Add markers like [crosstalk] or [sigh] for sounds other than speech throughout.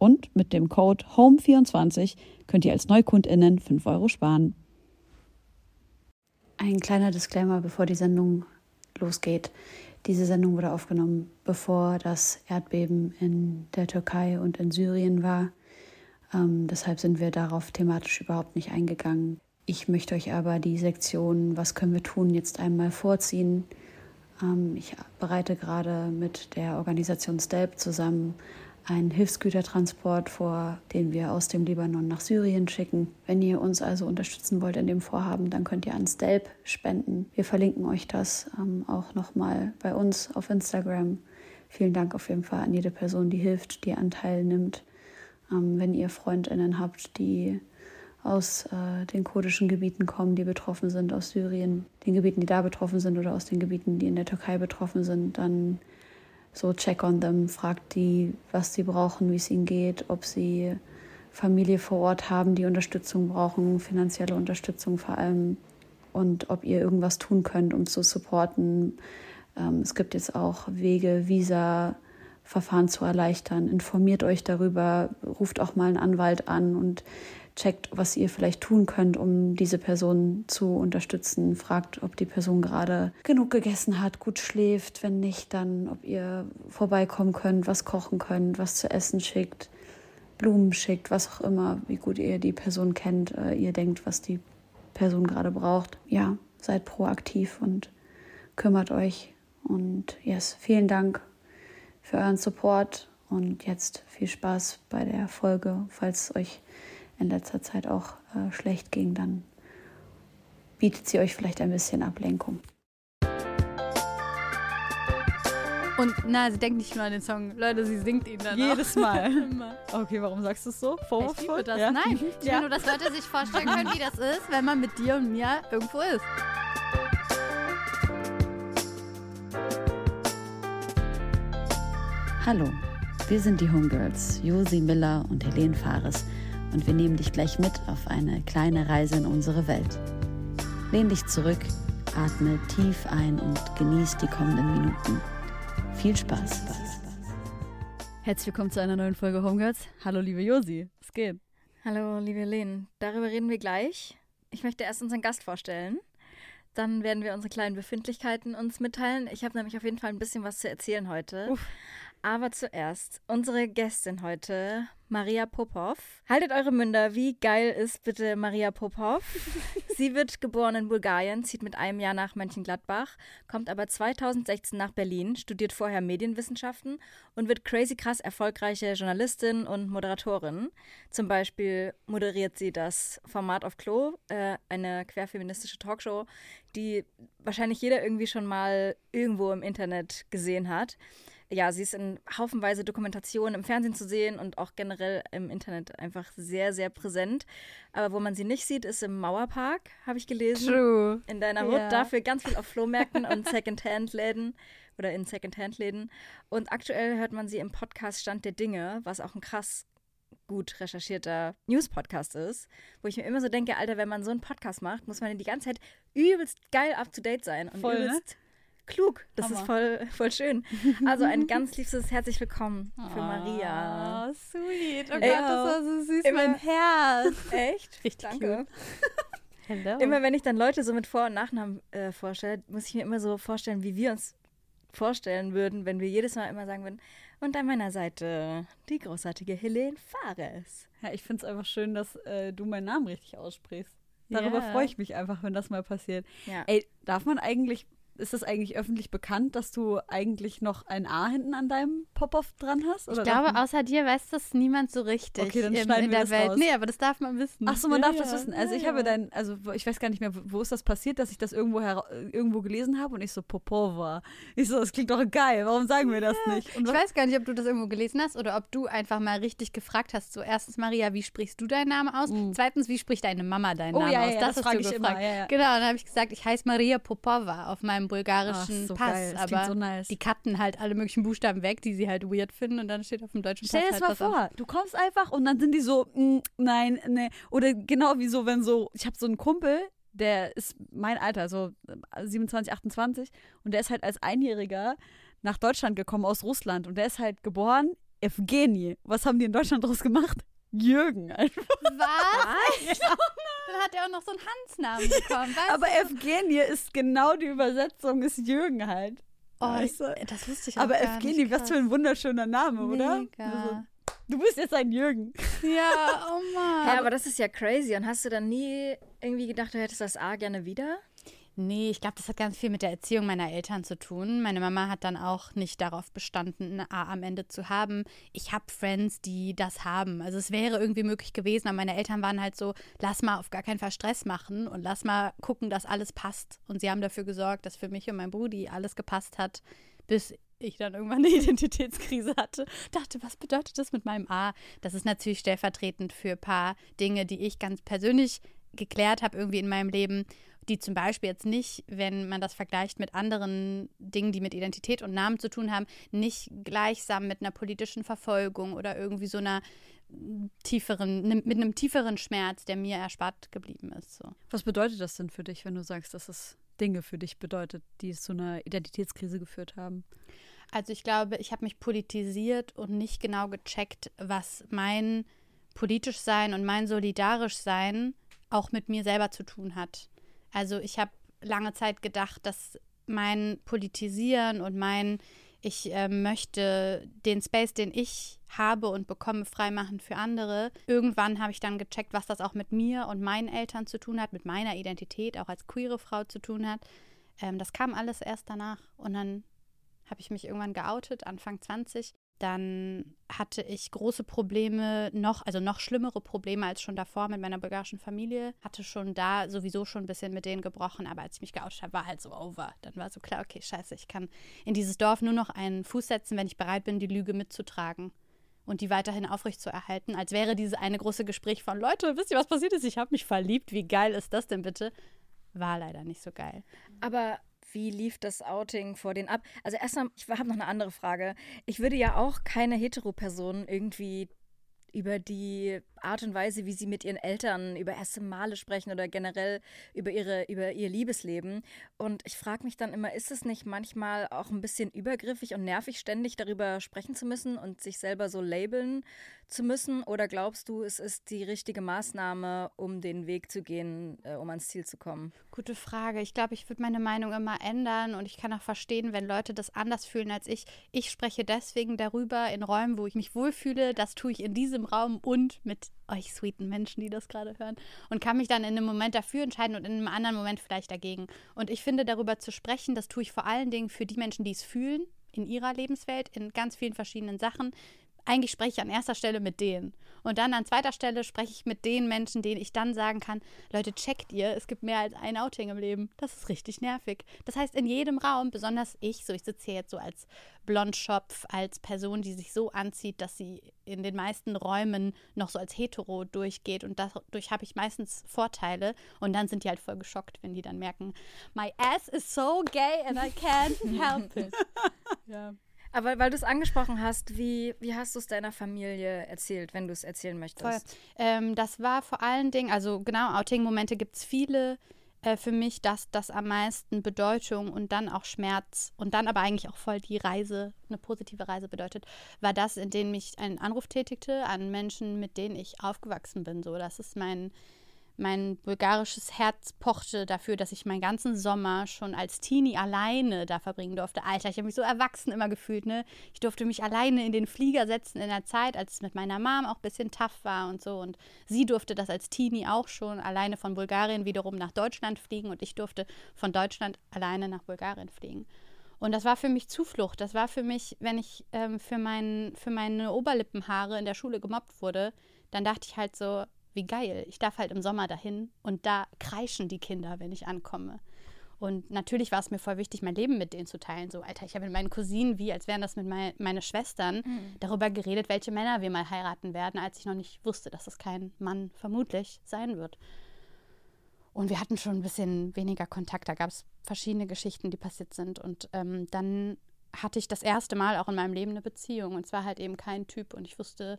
Und mit dem Code HOME24 könnt ihr als NeukundInnen 5 Euro sparen. Ein kleiner Disclaimer, bevor die Sendung losgeht. Diese Sendung wurde aufgenommen, bevor das Erdbeben in der Türkei und in Syrien war. Ähm, deshalb sind wir darauf thematisch überhaupt nicht eingegangen. Ich möchte euch aber die Sektion Was können wir tun jetzt einmal vorziehen. Ähm, ich bereite gerade mit der Organisation STELP zusammen einen Hilfsgütertransport vor, den wir aus dem Libanon nach Syrien schicken. Wenn ihr uns also unterstützen wollt in dem Vorhaben, dann könnt ihr an Stelp spenden. Wir verlinken euch das ähm, auch nochmal bei uns auf Instagram. Vielen Dank auf jeden Fall an jede Person, die hilft, die Anteil nimmt. Ähm, wenn ihr Freundinnen habt, die aus äh, den kurdischen Gebieten kommen, die betroffen sind, aus Syrien, den Gebieten, die da betroffen sind oder aus den Gebieten, die in der Türkei betroffen sind, dann so check on them, fragt die, was sie brauchen, wie es ihnen geht, ob sie Familie vor Ort haben, die Unterstützung brauchen, finanzielle Unterstützung vor allem und ob ihr irgendwas tun könnt, um zu supporten. Ähm, es gibt jetzt auch Wege, Visa. Verfahren zu erleichtern. Informiert euch darüber, ruft auch mal einen Anwalt an und checkt, was ihr vielleicht tun könnt, um diese Person zu unterstützen. Fragt, ob die Person gerade genug gegessen hat, gut schläft. Wenn nicht, dann ob ihr vorbeikommen könnt, was kochen könnt, was zu essen schickt, Blumen schickt, was auch immer, wie gut ihr die Person kennt, äh, ihr denkt, was die Person gerade braucht. Ja, seid proaktiv und kümmert euch. Und yes, vielen Dank für euren Support und jetzt viel Spaß bei der Folge, falls euch in letzter Zeit auch äh, schlecht ging, dann bietet sie euch vielleicht ein bisschen Ablenkung. Und na, sie denkt nicht nur an den Song. Leute, sie singt ihn dann Jedes auch. Mal. [laughs] okay, warum sagst du es so? Vorwurfsvoll? Ich liebe das. Ja? Nein, [laughs] ich ja. will nur, dass Leute sich vorstellen können, wie das ist, wenn man mit dir und mir irgendwo ist. Hallo, wir sind die Homegirls, Josi Miller und Helene Fares und wir nehmen dich gleich mit auf eine kleine Reise in unsere Welt. Lehn dich zurück, atme tief ein und genieß die kommenden Minuten. Viel Spaß. Herzlich willkommen zu einer neuen Folge Homegirls. Hallo liebe Josi, was geht? Hallo, liebe Helene. Darüber reden wir gleich. Ich möchte erst unseren Gast vorstellen. Dann werden wir unsere kleinen Befindlichkeiten uns mitteilen. Ich habe nämlich auf jeden Fall ein bisschen was zu erzählen heute. Uff. Aber zuerst unsere Gästin heute, Maria Popov. Haltet eure Münder, wie geil ist bitte Maria Popov? [laughs] Sie wird geboren in Bulgarien, zieht mit einem Jahr nach Mönchengladbach, kommt aber 2016 nach Berlin, studiert vorher Medienwissenschaften und wird crazy krass erfolgreiche Journalistin und Moderatorin. Zum Beispiel moderiert sie das Format auf Klo, äh, eine querfeministische Talkshow, die wahrscheinlich jeder irgendwie schon mal irgendwo im Internet gesehen hat ja, sie ist in haufenweise Dokumentationen im Fernsehen zu sehen und auch generell im Internet einfach sehr, sehr präsent. Aber wo man sie nicht sieht, ist im Mauerpark, habe ich gelesen. True. In deiner Hut. Ja. Dafür ganz viel auf Flohmärkten und [laughs] Secondhand-Läden oder in Secondhand-Läden. Und aktuell hört man sie im Podcast Stand der Dinge, was auch ein krass gut recherchierter News-Podcast ist, wo ich mir immer so denke, Alter, wenn man so einen Podcast macht, muss man die ganze Zeit übelst geil up-to-date sein und Voll, ne? übelst ne? Klug. Das Hammer. ist voll, voll schön. Also ein [laughs] ganz liebstes herzlich willkommen für oh, Maria. Sweet. Oh Gott, das war so süß. Immer, mein Herz. [laughs] Echt? Richtig Danke. Hello. Immer wenn ich dann Leute so mit Vor- und Nachnamen äh, vorstelle, muss ich mir immer so vorstellen, wie wir uns vorstellen würden, wenn wir jedes Mal immer sagen würden, Und an meiner Seite die großartige Helene Fares. Ja, ich finde es einfach schön, dass äh, du meinen Namen richtig aussprichst. Darüber Ja. freue ich mich einfach, wenn das mal passiert. Ja. Ey, darf man eigentlich, ist das eigentlich öffentlich bekannt, dass du eigentlich noch ein A hinten an deinem Pop-Off dran hast? Ich glaube, man- außer dir weiß das niemand so richtig Okay, dann schneiden in wir der das Welt. raus. Nee, aber das darf man wissen. Ach so, man Ja, darf das ja. wissen. Also Ja, ich habe dein, also ich weiß gar nicht mehr, wo ist das passiert, dass ich das irgendwo irgendwo gelesen habe und ich so Popova. Ich so, das klingt doch geil. Warum sagen wir das nicht? Ich weiß gar nicht, ob du das irgendwo gelesen hast oder ob du einfach mal richtig gefragt hast. So, erstens, Maria, wie sprichst du deinen Namen aus? Zweitens, wie spricht deine Mama deinen. Oh, Namen ja, aus? ja, das, das hast du ich gefragt. immer. Genau, dann habe ich gesagt, ich heiße Maria Popova auf meinem bulgarischen Ach, so Pass. aber so nice. die cutten halt alle möglichen Buchstaben weg, die sie halt weird finden und dann steht auf dem deutschen Stell dir Pass das halt mal vor, du kommst einfach und dann sind die so, mm, nein, nee. Oder genau wie so, wenn so, ich habe so einen Kumpel, der ist mein Alter, so äh, 27, 28 und der ist halt als Einjähriger nach Deutschland gekommen aus Russland und der ist halt geboren, Evgeny. Was haben die in Deutschland draus gemacht? Jürgen einfach. Was? Dann hat er auch noch so einen Hansnamen bekommen. Weißt Aber du? Evgeny ist genau die Übersetzung, ist Jürgen halt. Oh, Weißt du? das wusste ich auch Aber nicht. was für ein wunderschöner Name, oder? Mega. Also, du bist jetzt ein Jürgen. Ja, oh Mann. Ja, aber das ist ja crazy. Und hast du dann nie irgendwie gedacht, du hättest das A gerne wieder? Nee, ich glaube, das hat ganz viel mit der Erziehung meiner Eltern zu tun. Meine Mama hat dann auch nicht darauf bestanden, ein A am Ende zu haben. Ich habe Friends, die das haben. Also es wäre irgendwie möglich gewesen, aber meine Eltern waren halt so, lass mal auf gar keinen Fall Stress machen und lass mal gucken, dass alles passt. Und sie haben dafür gesorgt, dass für mich und mein Brudi alles gepasst hat, bis ich dann irgendwann eine [laughs] Identitätskrise hatte. Dachte, was bedeutet das mit meinem A? Das ist natürlich stellvertretend für ein paar Dinge, die ich ganz persönlich geklärt habe irgendwie in meinem Leben, die zum Beispiel jetzt nicht, wenn man das vergleicht mit anderen Dingen, die mit Identität und Namen zu tun haben, nicht gleichsam mit einer politischen Verfolgung oder irgendwie so einer tieferen, mit einem tieferen Schmerz, der mir erspart geblieben ist. So. Was bedeutet das denn für dich, wenn du sagst, dass es Dinge für dich bedeutet, die es zu einer Identitätskrise geführt haben? Also ich glaube, ich habe mich politisiert und nicht genau gecheckt, was mein politisch sein und mein solidarisch sein auch mit mir selber zu tun hat. Also ich habe lange Zeit gedacht, dass mein Politisieren und mein ich äh, möchte den Space, den ich habe und bekomme, freimachen für andere. Irgendwann habe ich dann gecheckt, was das auch mit mir und meinen Eltern zu tun hat, mit meiner Identität, auch als queere Frau zu tun hat. Ähm, das kam alles erst danach. Und dann habe ich mich irgendwann geoutet, Anfang 20. Dann hatte ich große Probleme, noch, also noch schlimmere Probleme als schon davor mit meiner bulgarischen Familie. Hatte schon da sowieso schon ein bisschen mit denen gebrochen, aber als ich mich geoutet habe, war halt so over. Dann war so klar, okay, scheiße, ich kann in dieses Dorf nur noch einen Fuß setzen, wenn ich bereit bin, die Lüge mitzutragen und die weiterhin aufrechtzuerhalten, als wäre dieses eine große Gespräch von Leute, wisst ihr, was passiert ist? Ich habe mich verliebt, wie geil ist das denn bitte? War leider nicht so geil. Aber wie lief das Outing vor den ab? Also erstmal, ich habe noch eine andere Frage. Ich würde ja auch keine Hetero-Person irgendwie über die Art und Weise, wie sie mit ihren Eltern über erste Male sprechen oder generell über ihre über ihr Liebesleben. Und ich frage mich dann immer, ist es nicht manchmal auch ein bisschen übergriffig und nervig, ständig darüber sprechen zu müssen und sich selber so labeln zu müssen? Oder glaubst du, es ist die richtige Maßnahme, um den Weg zu gehen, äh, um ans Ziel zu kommen? Gute Frage. Ich glaube, ich würde meine Meinung immer ändern und ich kann auch verstehen, wenn Leute das anders fühlen als ich. Ich spreche deswegen darüber in Räumen, wo ich mich wohlfühle. Das tue ich in diesem Raum und mit euch sweeten Menschen, die das gerade hören und kann mich dann in einem Moment dafür entscheiden und in einem anderen Moment vielleicht dagegen. Und ich finde, darüber zu sprechen, das tue ich vor allen Dingen für die Menschen, die es fühlen in ihrer Lebenswelt, in ganz vielen verschiedenen Sachen. Eigentlich spreche ich an erster Stelle mit denen. Und dann an zweiter Stelle spreche ich mit den Menschen, denen ich dann sagen kann, Leute, checkt ihr, es gibt mehr als ein Outing im Leben. Das ist richtig nervig. Das heißt, in jedem Raum, besonders ich, so ich sitze hier jetzt so als Blondschopf, als Person, die sich so anzieht, dass sie in den meisten Räumen noch so als hetero durchgeht. Und dadurch habe ich meistens Vorteile. Und dann sind die halt voll geschockt, wenn die dann merken, my ass is so gay and I can't help it. [laughs] ja. Aber weil du es angesprochen hast, wie, wie hast du es deiner Familie erzählt, wenn du es erzählen möchtest? Ähm, das war vor allen Dingen, also genau, Outing-Momente gibt es viele. Äh, für mich das, das am meisten Bedeutung und dann auch Schmerz und dann aber eigentlich auch voll die Reise, eine positive Reise bedeutet, war das, in dem ich einen Anruf tätigte an Menschen, mit denen ich aufgewachsen bin. So, das ist mein, mein bulgarisches Herz pochte dafür, dass ich meinen ganzen Sommer schon als Teenie alleine da verbringen durfte. Alter, ich habe mich so erwachsen immer gefühlt, ne? Ich durfte mich alleine in den Flieger setzen in der Zeit, als es mit meiner Mom auch ein bisschen tough war und so. Und sie durfte das als Teenie auch schon alleine von Bulgarien wiederum nach Deutschland fliegen und ich durfte von Deutschland alleine nach Bulgarien fliegen. Und das war für mich Zuflucht. Das war für mich, wenn ich ähm, für, mein, für meine Oberlippenhaare in der Schule gemobbt wurde, dann dachte ich halt so, wie geil. Ich darf halt im Sommer dahin und da kreischen die Kinder, wenn ich ankomme. Und natürlich war es mir voll wichtig, mein Leben mit denen zu teilen. So, Alter, ich habe mit meinen Cousinen, wie als wären das mit mein, meine Schwestern, mhm. darüber geredet, welche Männer wir mal heiraten werden, als ich noch nicht wusste, dass es kein Mann vermutlich sein wird. Und wir hatten schon ein bisschen weniger Kontakt. Da gab es verschiedene Geschichten, die passiert sind. Und ähm, dann hatte ich das erste Mal auch in meinem Leben eine Beziehung. Und zwar halt eben kein Typ. Und ich wusste,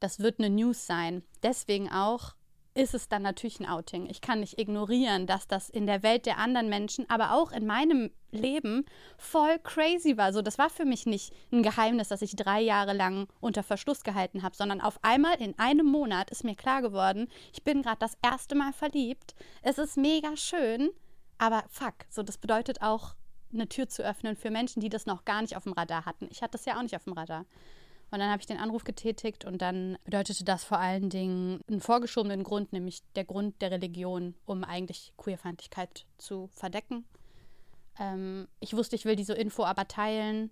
das wird eine News sein. Deswegen auch ist es dann natürlich ein Outing. Ich kann nicht ignorieren, dass das in der Welt der anderen Menschen, aber auch in meinem Leben voll crazy war. So, das war für mich nicht ein Geheimnis, dass ich drei Jahre lang unter Verschluss gehalten habe, sondern auf einmal in einem Monat ist mir klar geworden, ich bin gerade das erste Mal verliebt. Es ist mega schön, aber fuck, so das bedeutet auch eine Tür zu öffnen für Menschen, die das noch gar nicht auf dem Radar hatten. Ich hatte das ja auch nicht auf dem Radar. Und dann habe ich den Anruf getätigt und dann bedeutete das vor allen Dingen einen vorgeschobenen Grund, nämlich der Grund der Religion, um eigentlich Queerfeindlichkeit zu verdecken. Ähm, ich wusste, ich will diese Info aber teilen.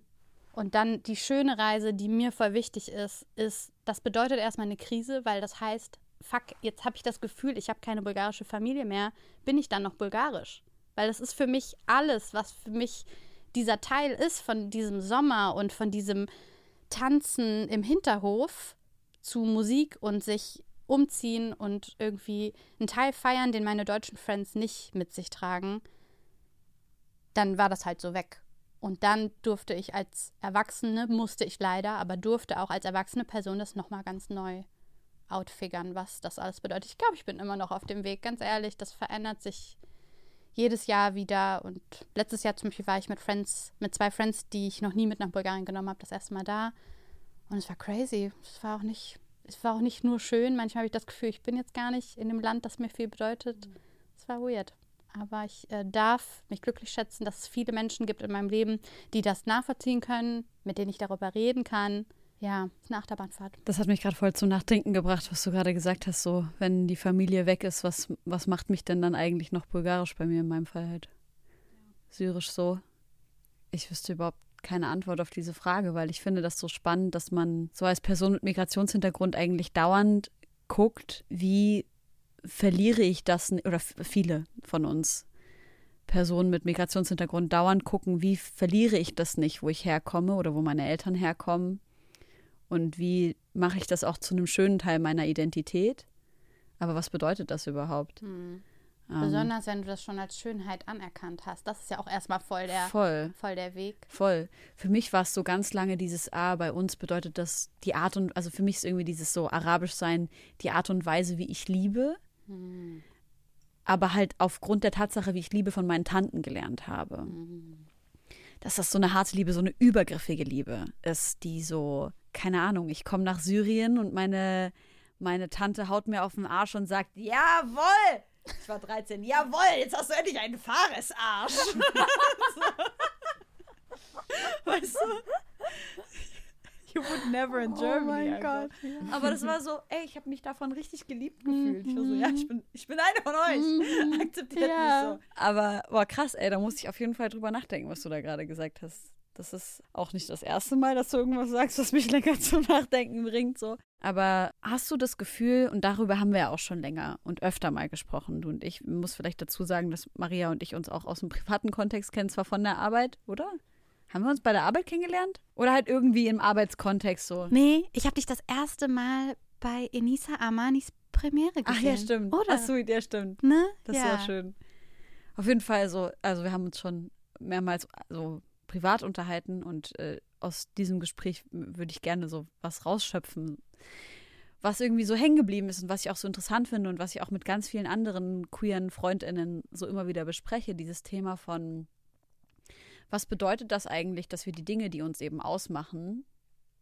Und dann die schöne Reise, die mir voll wichtig ist, ist, das bedeutet erstmal eine Krise, weil das heißt, fuck, jetzt habe ich das Gefühl, ich habe keine bulgarische Familie mehr, bin ich dann noch bulgarisch? Weil das ist für mich alles, was für mich dieser Teil ist von diesem Sommer und von diesem Tanzen im Hinterhof zu Musik und sich umziehen und irgendwie einen Teil feiern, den meine deutschen Friends nicht mit sich tragen, dann war das halt so weg. Und dann durfte ich als Erwachsene, musste ich leider, aber durfte auch als erwachsene Person das nochmal ganz neu outfigern, was das alles bedeutet. Ich glaube, ich bin immer noch auf dem Weg, ganz ehrlich, das verändert sich jedes Jahr wieder. Und letztes Jahr zum Beispiel war ich mit Friends, mit zwei Friends, die ich noch nie mit nach Bulgarien genommen habe, das erste Mal da. Und es war crazy. Es war auch nicht, es war auch nicht nur schön. Manchmal habe ich das Gefühl, ich bin jetzt gar nicht in dem Land, das mir viel bedeutet. Mhm. Es war weird. Aber ich äh, darf mich glücklich schätzen, dass es viele Menschen gibt in meinem Leben, die das nachvollziehen können, mit denen ich darüber reden kann ja, eine Achterbahnfahrt. Das hat mich gerade voll zum Nachdenken gebracht, was du gerade gesagt hast. So, wenn die Familie weg ist, was, was macht mich denn dann eigentlich noch bulgarisch bei mir in meinem Fall halt? Syrisch so. Ich wüsste überhaupt keine Antwort auf diese Frage, weil ich finde das so spannend, dass man so als Person mit Migrationshintergrund eigentlich dauernd guckt, wie verliere ich das, oder viele von uns Personen mit Migrationshintergrund dauernd gucken, wie verliere ich das nicht, wo ich herkomme oder wo meine Eltern herkommen und wie mache ich das auch zu einem schönen Teil meiner Identität? Aber was bedeutet das überhaupt? Hm. Ähm, Besonders wenn du das schon als Schönheit anerkannt hast. Das ist ja auch erstmal voll der, voll, voll der Weg. Voll. Für mich war es so ganz lange dieses Ah, bei uns bedeutet das die Art und, also für mich ist irgendwie dieses so arabisch sein, die Art und Weise, wie ich liebe. Hm. Aber halt aufgrund der Tatsache, wie ich Liebe von meinen Tanten gelernt habe. Hm. Dass das so eine harte Liebe, so eine übergriffige Liebe ist, die so keine Ahnung, ich komme nach Syrien und meine, meine Tante haut mir auf den Arsch und sagt, jawohl! Ich war 13, jawohl, jetzt hast du endlich einen Fahresarsch. [laughs] weißt du? You would never in oh Germany. Oh mein Gott. Aber das war so, ey, ich habe mich davon richtig geliebt gefühlt. Ich war so, ja, ich bin, ich bin eine von euch. Mhm. [laughs] Akzeptiert ja. mich so. Aber, boah, krass, ey, da muss ich auf jeden Fall drüber nachdenken, was du da gerade gesagt hast. Das ist auch nicht das erste Mal, dass du irgendwas sagst, was mich [laughs] länger zum Nachdenken bringt. So. Aber hast du das Gefühl, und darüber haben wir ja auch schon länger und öfter mal gesprochen, du und ich, ich muss vielleicht dazu sagen, dass Maria und ich uns auch aus dem privaten Kontext kennen, zwar von der Arbeit, oder? Haben wir uns bei der Arbeit kennengelernt? Oder halt irgendwie im Arbeitskontext so? Nee, ich habe dich das erste Mal bei Enisa Armanis Premiere gesehen. Ach ja, stimmt. Oder? Ach so, ja, stimmt. Ne? Das ja. war schön. Auf jeden Fall so, also wir haben uns schon mehrmals so privat unterhalten und äh, aus diesem Gespräch würde ich gerne so was rausschöpfen, was irgendwie so hängen geblieben ist und was ich auch so interessant finde und was ich auch mit ganz vielen anderen queeren Freundinnen so immer wieder bespreche, dieses Thema von was bedeutet das eigentlich, dass wir die Dinge, die uns eben ausmachen,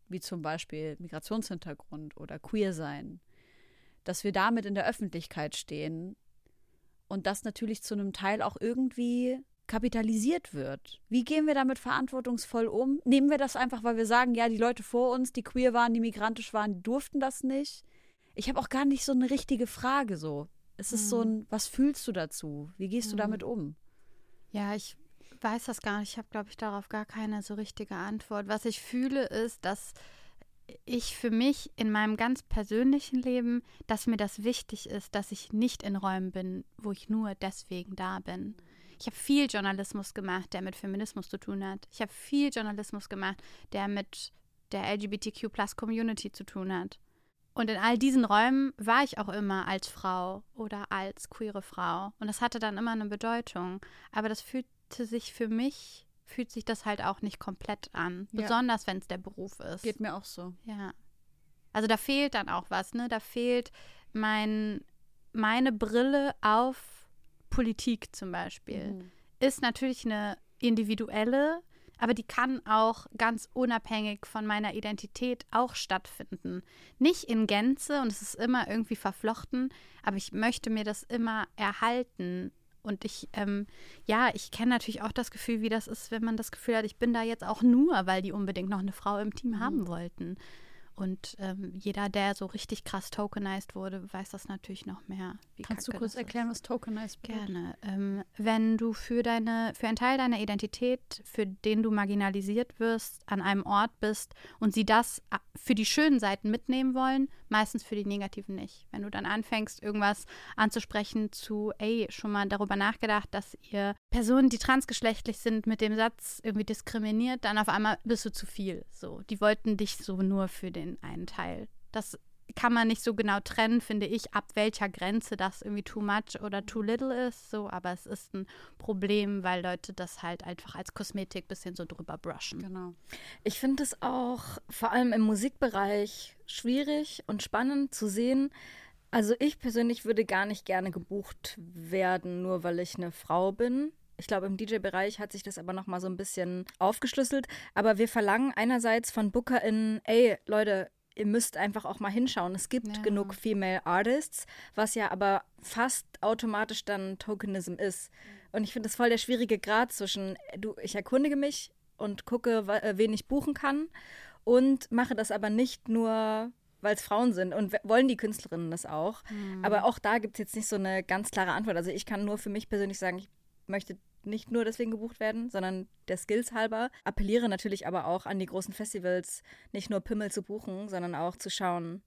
wie zum Beispiel Migrationshintergrund oder queer sein, dass wir damit in der Öffentlichkeit stehen und das natürlich zu einem Teil auch irgendwie kapitalisiert wird. Wie gehen wir damit verantwortungsvoll um? Nehmen wir das einfach, weil wir sagen, ja, die Leute vor uns, die queer waren, die migrantisch waren, die durften das nicht? Ich habe auch gar nicht so eine richtige Frage so. Es ist mhm. so ein, was fühlst du dazu? Wie gehst mhm. du damit um? Ja, ich weiß das gar nicht. Ich habe, glaube ich, darauf gar keine so richtige Antwort. Was ich fühle, ist, dass ich für mich in meinem ganz persönlichen Leben, dass mir das wichtig ist, dass ich nicht in Räumen bin, wo ich nur deswegen da bin. Ich habe viel Journalismus gemacht, der mit Feminismus zu tun hat. Ich habe viel Journalismus gemacht, der mit der LGBTQ-Plus-Community zu tun hat. Und in all diesen Räumen war ich auch immer als Frau oder als queere Frau. Und das hatte dann immer eine Bedeutung. Aber das fühlte sich für mich fühlt sich das halt auch nicht komplett an. Ja. Besonders wenn es der Beruf ist. Geht mir auch so. Ja. Also da fehlt dann auch was, ne? Da fehlt mein, meine Brille auf Politik zum Beispiel. Mhm. Ist natürlich eine individuelle, aber die kann auch ganz unabhängig von meiner Identität auch stattfinden. Nicht in Gänze und es ist immer irgendwie verflochten, aber ich möchte mir das immer erhalten und ich, ähm, ja, ich kenne natürlich auch das Gefühl, wie das ist, wenn man das Gefühl hat, ich bin da jetzt auch nur, weil die unbedingt noch eine Frau im Team mhm. haben wollten. Und ähm, jeder, der so richtig krass tokenized wurde, weiß das natürlich noch mehr. Kannst du kurz erklären, was tokenized bedeutet? Gerne. Ähm, wenn du für deine, für einen Teil deiner Identität, für den du marginalisiert wirst, an einem Ort bist und sie das äh, für die schönen Seiten mitnehmen wollen, meistens für die negativen nicht. Wenn du dann anfängst, irgendwas anzusprechen zu, ey, schon mal darüber nachgedacht, dass ihr Personen, die transgeschlechtlich sind, mit dem Satz irgendwie diskriminiert, dann auf einmal bist du zu viel. So, die wollten dich so nur für den den einen Teil. Das kann man nicht so genau trennen, finde ich, ab welcher Grenze das irgendwie too much oder too little ist. So, aber es ist ein Problem, weil Leute das halt einfach als Kosmetik ein bisschen so drüber brushen. Genau. Ich finde es auch vor allem im Musikbereich schwierig und spannend zu sehen. Also ich persönlich würde gar nicht gerne gebucht werden, nur weil ich eine Frau bin. Ich glaube, im DJ-Bereich hat sich das aber nochmal so ein bisschen aufgeschlüsselt. Aber wir verlangen einerseits von BookerInnen, ey, Leute, ihr müsst einfach auch mal hinschauen. Es gibt ja. genug Female Artists, was ja aber fast automatisch dann Tokenism ist. Und ich finde das voll der schwierige Grad zwischen, du, ich erkundige mich und gucke, äh, wen ich buchen kann und mache das aber nicht nur weil es Frauen sind und wollen die Künstlerinnen das auch. Mhm. Aber auch da gibt es jetzt nicht so eine ganz klare Antwort. Also ich kann nur für mich persönlich sagen, ich möchte nicht nur deswegen gebucht werden, sondern der Skills halber. Appelliere natürlich aber auch an die großen Festivals, nicht nur Pimmel zu buchen, sondern auch zu schauen,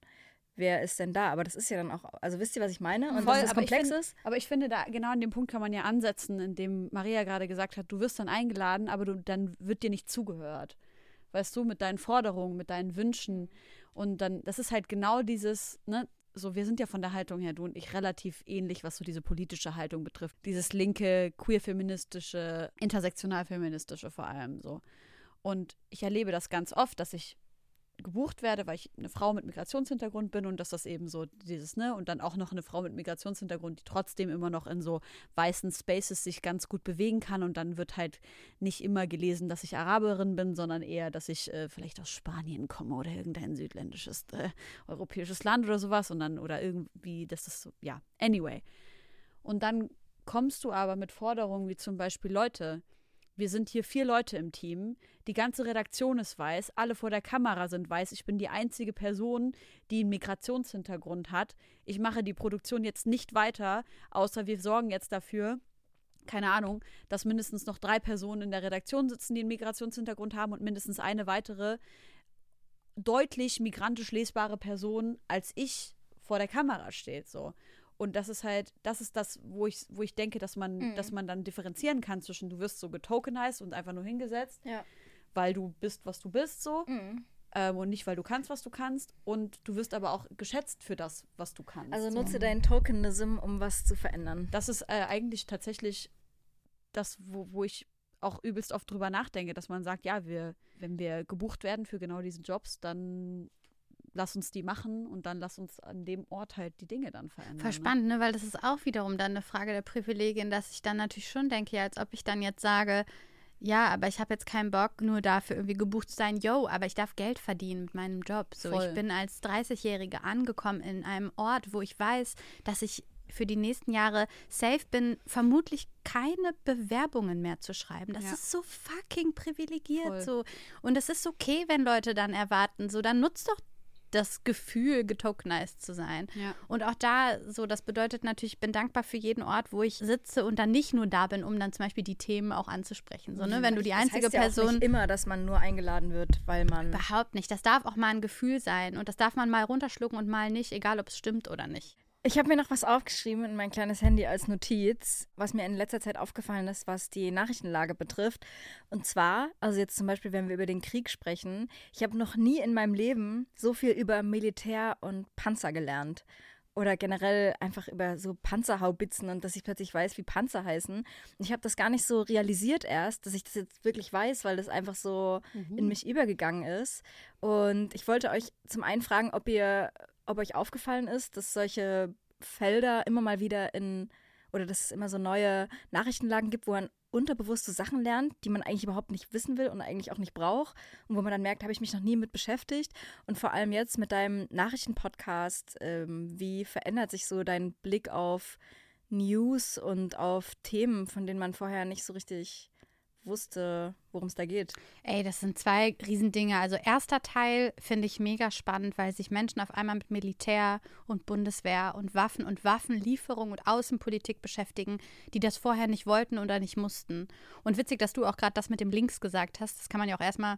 wer ist denn da? Aber das ist ja dann auch, also wisst ihr, was ich meine? Und Voll, dass das komplex ist. Aber ich finde, da genau an dem Punkt kann man ja ansetzen, in dem Maria gerade gesagt hat, du wirst dann eingeladen, aber du, dann wird dir nicht zugehört. Weißt du, mit deinen Forderungen, mit deinen Wünschen. Und dann, das ist halt genau dieses, ne, so, wir sind ja von der Haltung her, du und ich, relativ ähnlich, was so diese politische Haltung betrifft. Dieses linke, queer-feministische, intersektional-feministische vor allem so. Und ich erlebe das ganz oft, dass ich gebucht werde, weil ich eine Frau mit Migrationshintergrund bin und dass das eben so dieses, ne, und dann auch noch eine Frau mit Migrationshintergrund, die trotzdem immer noch in so weißen Spaces sich ganz gut bewegen kann und dann wird halt nicht immer gelesen, dass ich Araberin bin, sondern eher, dass ich äh, vielleicht aus Spanien komme oder irgendein südländisches äh, europäisches Land oder sowas und dann oder irgendwie, das ist so, ja, anyway. Und dann kommst du aber mit Forderungen wie zum Beispiel Leute, wir sind hier vier Leute im Team. Die ganze Redaktion ist weiß. Alle vor der Kamera sind weiß. Ich bin die einzige Person, die einen Migrationshintergrund hat. Ich mache die Produktion jetzt nicht weiter, außer wir sorgen jetzt dafür, keine Ahnung, dass mindestens noch drei Personen in der Redaktion sitzen, die einen Migrationshintergrund haben und mindestens eine weitere deutlich migrantisch lesbare Person als ich vor der Kamera steht. So. Und das ist halt, das ist das, wo ich, wo ich denke, dass man, mhm. dass man dann differenzieren kann zwischen, du wirst so getokenized und einfach nur hingesetzt, ja. weil du bist, was du bist, so. Mhm. Ähm, und nicht, weil du kannst, was du kannst. Und du wirst aber auch geschätzt für das, was du kannst. Also nutze so. deinen Tokenism, um was zu verändern. Das ist äh, eigentlich tatsächlich das, wo, wo ich auch übelst oft drüber nachdenke, dass man sagt, ja, wir, wenn wir gebucht werden für genau diesen Jobs, dann lass uns die machen und dann lass uns an dem Ort halt die Dinge dann verändern. Ne? spannend, ne? weil das ist auch wiederum dann eine Frage der Privilegien, dass ich dann natürlich schon denke, ja, als ob ich dann jetzt sage, ja, aber ich habe jetzt keinen Bock, nur dafür irgendwie gebucht zu sein. Yo, aber ich darf Geld verdienen mit meinem Job. So, Voll. ich bin als 30-Jährige angekommen in einem Ort, wo ich weiß, dass ich für die nächsten Jahre safe bin, vermutlich keine Bewerbungen mehr zu schreiben. Das Ja. ist so fucking privilegiert Voll. so. Und es ist okay, wenn Leute dann erwarten, so dann nutzt doch das Gefühl, getokenized zu sein. Ja. Und auch da, so, das bedeutet natürlich, ich bin dankbar für jeden Ort, wo ich sitze und dann nicht nur da bin, um dann zum Beispiel die Themen auch anzusprechen. So, ne? Wenn du die das einzige heißt ja Person. nicht immer, dass man nur eingeladen wird, weil man. Überhaupt nicht. Das darf auch mal ein Gefühl sein. Und das darf man mal runterschlucken und mal nicht, egal ob es stimmt oder nicht. Ich habe mir noch was aufgeschrieben in mein kleines Handy als Notiz, was mir in letzter Zeit aufgefallen ist, was die Nachrichtenlage betrifft. Und zwar, also jetzt zum Beispiel, wenn wir über den Krieg sprechen, ich habe noch nie in meinem Leben so viel über Militär und Panzer gelernt. Oder generell einfach über so Panzerhaubitzen und dass ich plötzlich weiß, wie Panzer heißen. Und ich habe das gar nicht so realisiert erst, dass ich das jetzt wirklich weiß, weil das einfach so in mich übergegangen ist. Und ich wollte euch zum einen fragen, ob ihr, ob euch aufgefallen ist, dass solche Felder immer mal wieder in oder dass es immer so neue Nachrichtenlagen gibt, wo man unterbewusste Sachen lernt, die man eigentlich überhaupt nicht wissen will und eigentlich auch nicht braucht und wo man dann merkt, habe ich mich noch nie mit beschäftigt. Und vor allem jetzt mit deinem Nachrichtenpodcast, ähm, wie verändert sich so dein Blick auf News und auf Themen, von denen man vorher nicht so richtig wusste, worum es da geht? Ey, das sind zwei Riesendinge. Also erster Teil finde ich mega spannend, weil sich Menschen auf einmal mit Militär und Bundeswehr und Waffen und Waffenlieferung und Außenpolitik beschäftigen, die das vorher nicht wollten oder nicht mussten. Und witzig, dass du auch gerade das mit dem Links gesagt hast. Das kann man ja auch erstmal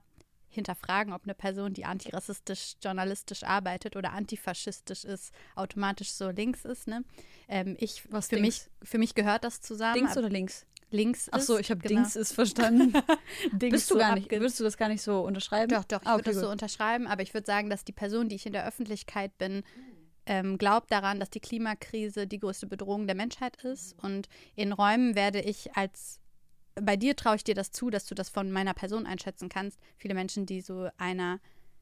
hinterfragen, ob eine Person, die antirassistisch, journalistisch arbeitet oder antifaschistisch ist, automatisch so links ist. Ne? Ähm, ich, Was für mich, für mich gehört das zusammen. Dings aber oder links? Links Ach so, ist, ich habe genau. Dings ist verstanden. [laughs] Dings Bist du so gar nicht, würdest du das gar nicht so unterschreiben? Doch, doch, ich Ah, würde okay, das so unterschreiben, aber ich würde sagen, dass die Person, die ich in der Öffentlichkeit bin, ähm, glaubt daran, dass die Klimakrise die größte Bedrohung der Menschheit ist. Und in Räumen werde ich als, bei dir traue ich dir das zu, dass du das von meiner Person einschätzen kannst. Viele Menschen, die so einer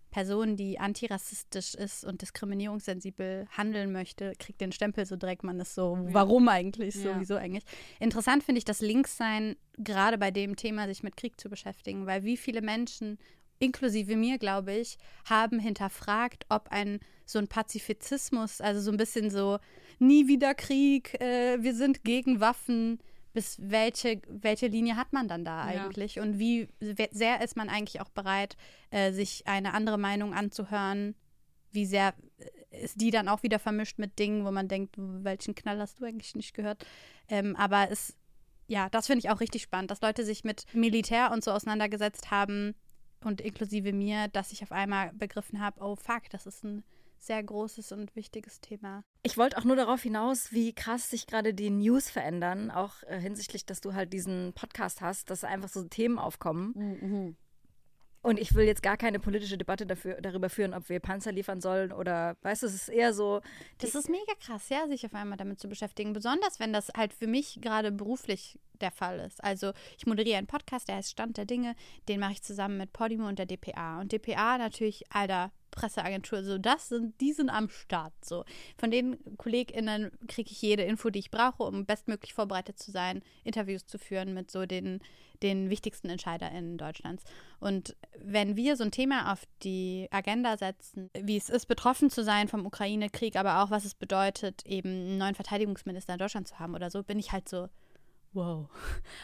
Person, die antirassistisch ist und diskriminierungssensibel handeln möchte, kriegt den Stempel so direkt, man ist so, warum eigentlich, Ja. sowieso eigentlich. Interessant finde ich das Linkssein, gerade bei dem Thema, sich mit Krieg zu beschäftigen, weil wie viele Menschen, inklusive mir, glaube ich, haben hinterfragt, ob ein so ein Pazifizismus, also so ein bisschen so, nie wieder Krieg, äh, wir sind gegen Waffen, bis welche, welche Linie hat man dann da Ja. eigentlich? Und wie sehr ist man eigentlich auch bereit, äh, sich eine andere Meinung anzuhören? Wie sehr äh, ist die dann auch wieder vermischt mit Dingen, wo man denkt, welchen Knall hast du eigentlich nicht gehört? Ähm, aber es, ja, das finde ich auch richtig spannend, dass Leute sich mit Militär und so auseinandergesetzt haben und inklusive mir, dass ich auf einmal begriffen habe, oh fuck, das ist ein sehr großes und wichtiges Thema. Ich wollte auch nur darauf hinaus, wie krass sich gerade die News verändern, auch äh, hinsichtlich, dass du halt diesen Podcast hast, dass einfach so Themen aufkommen. Mhm. Und ich will jetzt gar keine politische Debatte dafür, darüber führen, ob wir Panzer liefern sollen oder, weißt du, es ist eher so, Das ist mega krass, ja, sich auf einmal damit zu beschäftigen. Besonders, wenn das halt für mich gerade beruflich der Fall ist. Also ich moderiere einen Podcast, der heißt Stand der Dinge. Den mache ich zusammen mit Podimo und der DPA. Und DPA natürlich, alter, Presseagentur, so das sind, die sind am Start. So. Von den KollegInnen kriege ich jede Info, die ich brauche, um bestmöglich vorbereitet zu sein, Interviews zu führen mit so den, den wichtigsten EntscheiderInnen Deutschlands. Und wenn wir so ein Thema auf die Agenda setzen, wie es ist, betroffen zu sein vom Ukraine-Krieg, aber auch was es bedeutet, eben einen neuen Verteidigungsminister in Deutschland zu haben oder so, bin ich halt so, wow.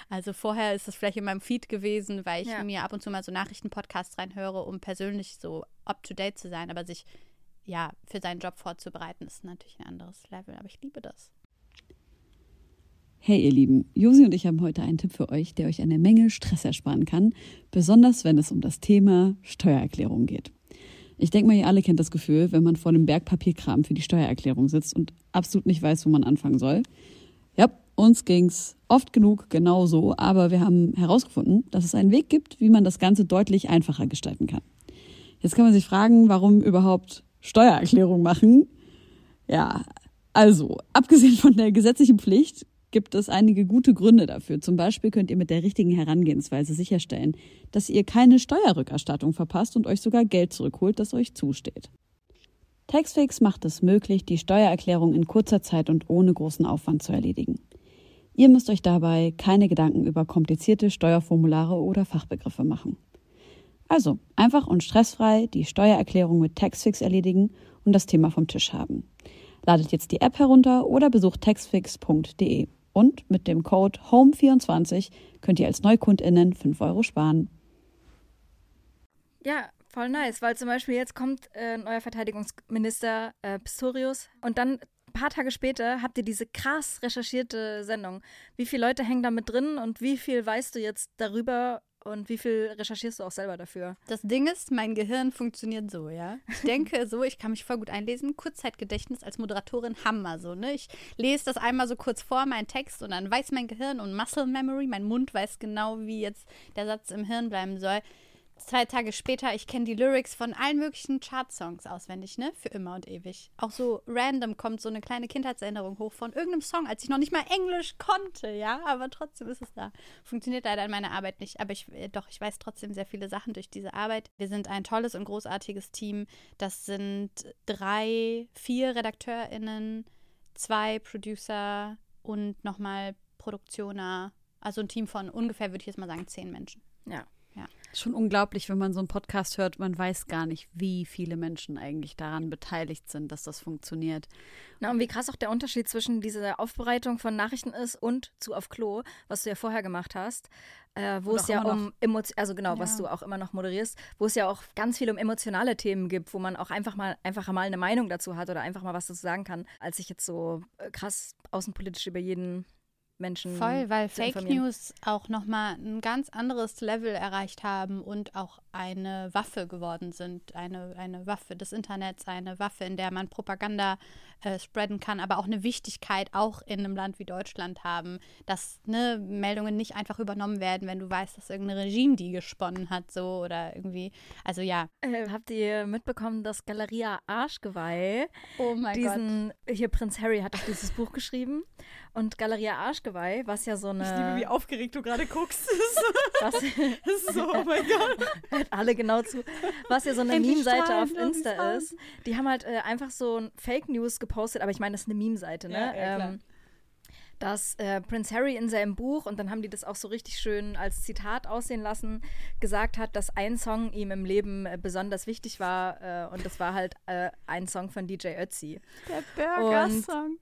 Also vorher ist es vielleicht in meinem Feed gewesen, weil ich Ja. mir ab und zu mal so Nachrichtenpodcasts reinhöre, um persönlich so up-to-date zu sein, aber sich ja für seinen Job vorzubereiten, ist natürlich ein anderes Level, aber ich liebe das. Hey ihr Lieben, Josi und ich haben heute einen Tipp für euch, der euch eine Menge Stress ersparen kann, besonders wenn es um das Thema Steuererklärung geht. Ich denke mal, ihr alle kennt das Gefühl, wenn man vor dem Berg Papierkram für die Steuererklärung sitzt und absolut nicht weiß, wo man anfangen soll. Uns ging's oft genug genauso, aber wir haben herausgefunden, dass es einen Weg gibt, wie man das Ganze deutlich einfacher gestalten kann. Jetzt kann man sich fragen, warum überhaupt Steuererklärung machen? Ja, also, abgesehen von der gesetzlichen Pflicht gibt es einige gute Gründe dafür. Zum Beispiel könnt ihr mit der richtigen Herangehensweise sicherstellen, dass ihr keine Steuerrückerstattung verpasst und euch sogar Geld zurückholt, das euch zusteht. Taxfix macht es möglich, die Steuererklärung in kurzer Zeit und ohne großen Aufwand zu erledigen. Ihr müsst euch dabei keine Gedanken über komplizierte Steuerformulare oder Fachbegriffe machen. Also einfach und stressfrei die Steuererklärung mit Taxfix erledigen und das Thema vom Tisch haben. Ladet jetzt die App herunter oder besucht taxfix.de. Und mit dem Code HOME24 könnt ihr als NeukundInnen 5 Euro sparen. Ja, voll nice, weil zum Beispiel jetzt kommt äh, neuer Verteidigungsminister äh, Pistorius und dann paar Tage später habt ihr diese krass recherchierte Sendung. Wie viele Leute hängen da mit drin und wie viel weißt du jetzt darüber und wie viel recherchierst du auch selber dafür? Das Ding ist, mein Gehirn funktioniert so, ja. Ich [laughs] denke so, ich kann mich voll gut einlesen. Kurzzeitgedächtnis als Moderatorin Hammer so, ne? Ich lese das einmal so kurz vor, meinen Text, und dann weiß mein Gehirn und Muscle Memory, mein Mund weiß genau, wie jetzt der Satz im Hirn bleiben soll. Zwei Tage später, ich kenne die Lyrics von allen möglichen Chart-Songs auswendig, ne? Für immer und ewig. Auch so random kommt so eine kleine Kindheitserinnerung hoch von irgendeinem Song, als ich noch nicht mal Englisch konnte, ja? Aber trotzdem ist es da. Funktioniert leider in meiner Arbeit nicht. Aber ich, äh, doch, ich weiß trotzdem sehr viele Sachen durch diese Arbeit. Wir sind ein tolles und großartiges Team. Das sind drei, vier RedakteurInnen, zwei Producer und nochmal Produktioner. Also ein Team von ungefähr, würde ich jetzt mal sagen, zehn Menschen. Ja. Schon unglaublich, wenn man so einen Podcast hört, man weiß gar nicht, wie viele Menschen eigentlich daran beteiligt sind, dass das funktioniert. Na, und wie krass auch der Unterschied zwischen dieser Aufbereitung von Nachrichten ist und zu auf Klo, was du ja vorher gemacht hast, äh, wo Und es ja immer um Emotionen, also genau, was Ja. du auch immer noch moderierst, wo es ja auch ganz viel um emotionale Themen gibt, wo man auch einfach mal einfach mal eine Meinung dazu hat oder einfach mal was dazu sagen kann, als ich jetzt so äh, krass außenpolitisch über jeden Menschen Voll, weil zu Fake. News auch nochmal ein ganz anderes Level erreicht haben und auch eine Waffe geworden sind. Eine, eine Waffe des Internets, eine Waffe, in der man Propaganda äh, spreaden kann, aber auch eine Wichtigkeit auch in einem Land wie Deutschland haben, dass ne, Meldungen nicht einfach übernommen werden, wenn du weißt, dass irgendein Regime die gesponnen hat, so oder irgendwie. Also ja. Äh, habt ihr mitbekommen, dass Galeria Arschgeweih Oh mein diesen, hier Prinz Harry hat auch dieses Buch geschrieben und Galeria Arschgeweih, was ja so eine, aufgeregt du gerade guckst. [laughs] was, so, oh mein Gott. hört alle genau zu, was ja so eine Meme-Seite auf Insta ist. Die haben halt äh, einfach so ein Fake News gepostet, aber ich meine, das ist eine Meme-Seite, ne? Ja, ja, ähm, dass äh, Prince Harry in seinem Buch, und dann haben die das auch so richtig schön als Zitat aussehen lassen, gesagt hat, dass ein Song ihm im Leben äh, besonders wichtig war. Äh, und das war halt äh, ein Song von DJ Ötzi. Der Burger-Song.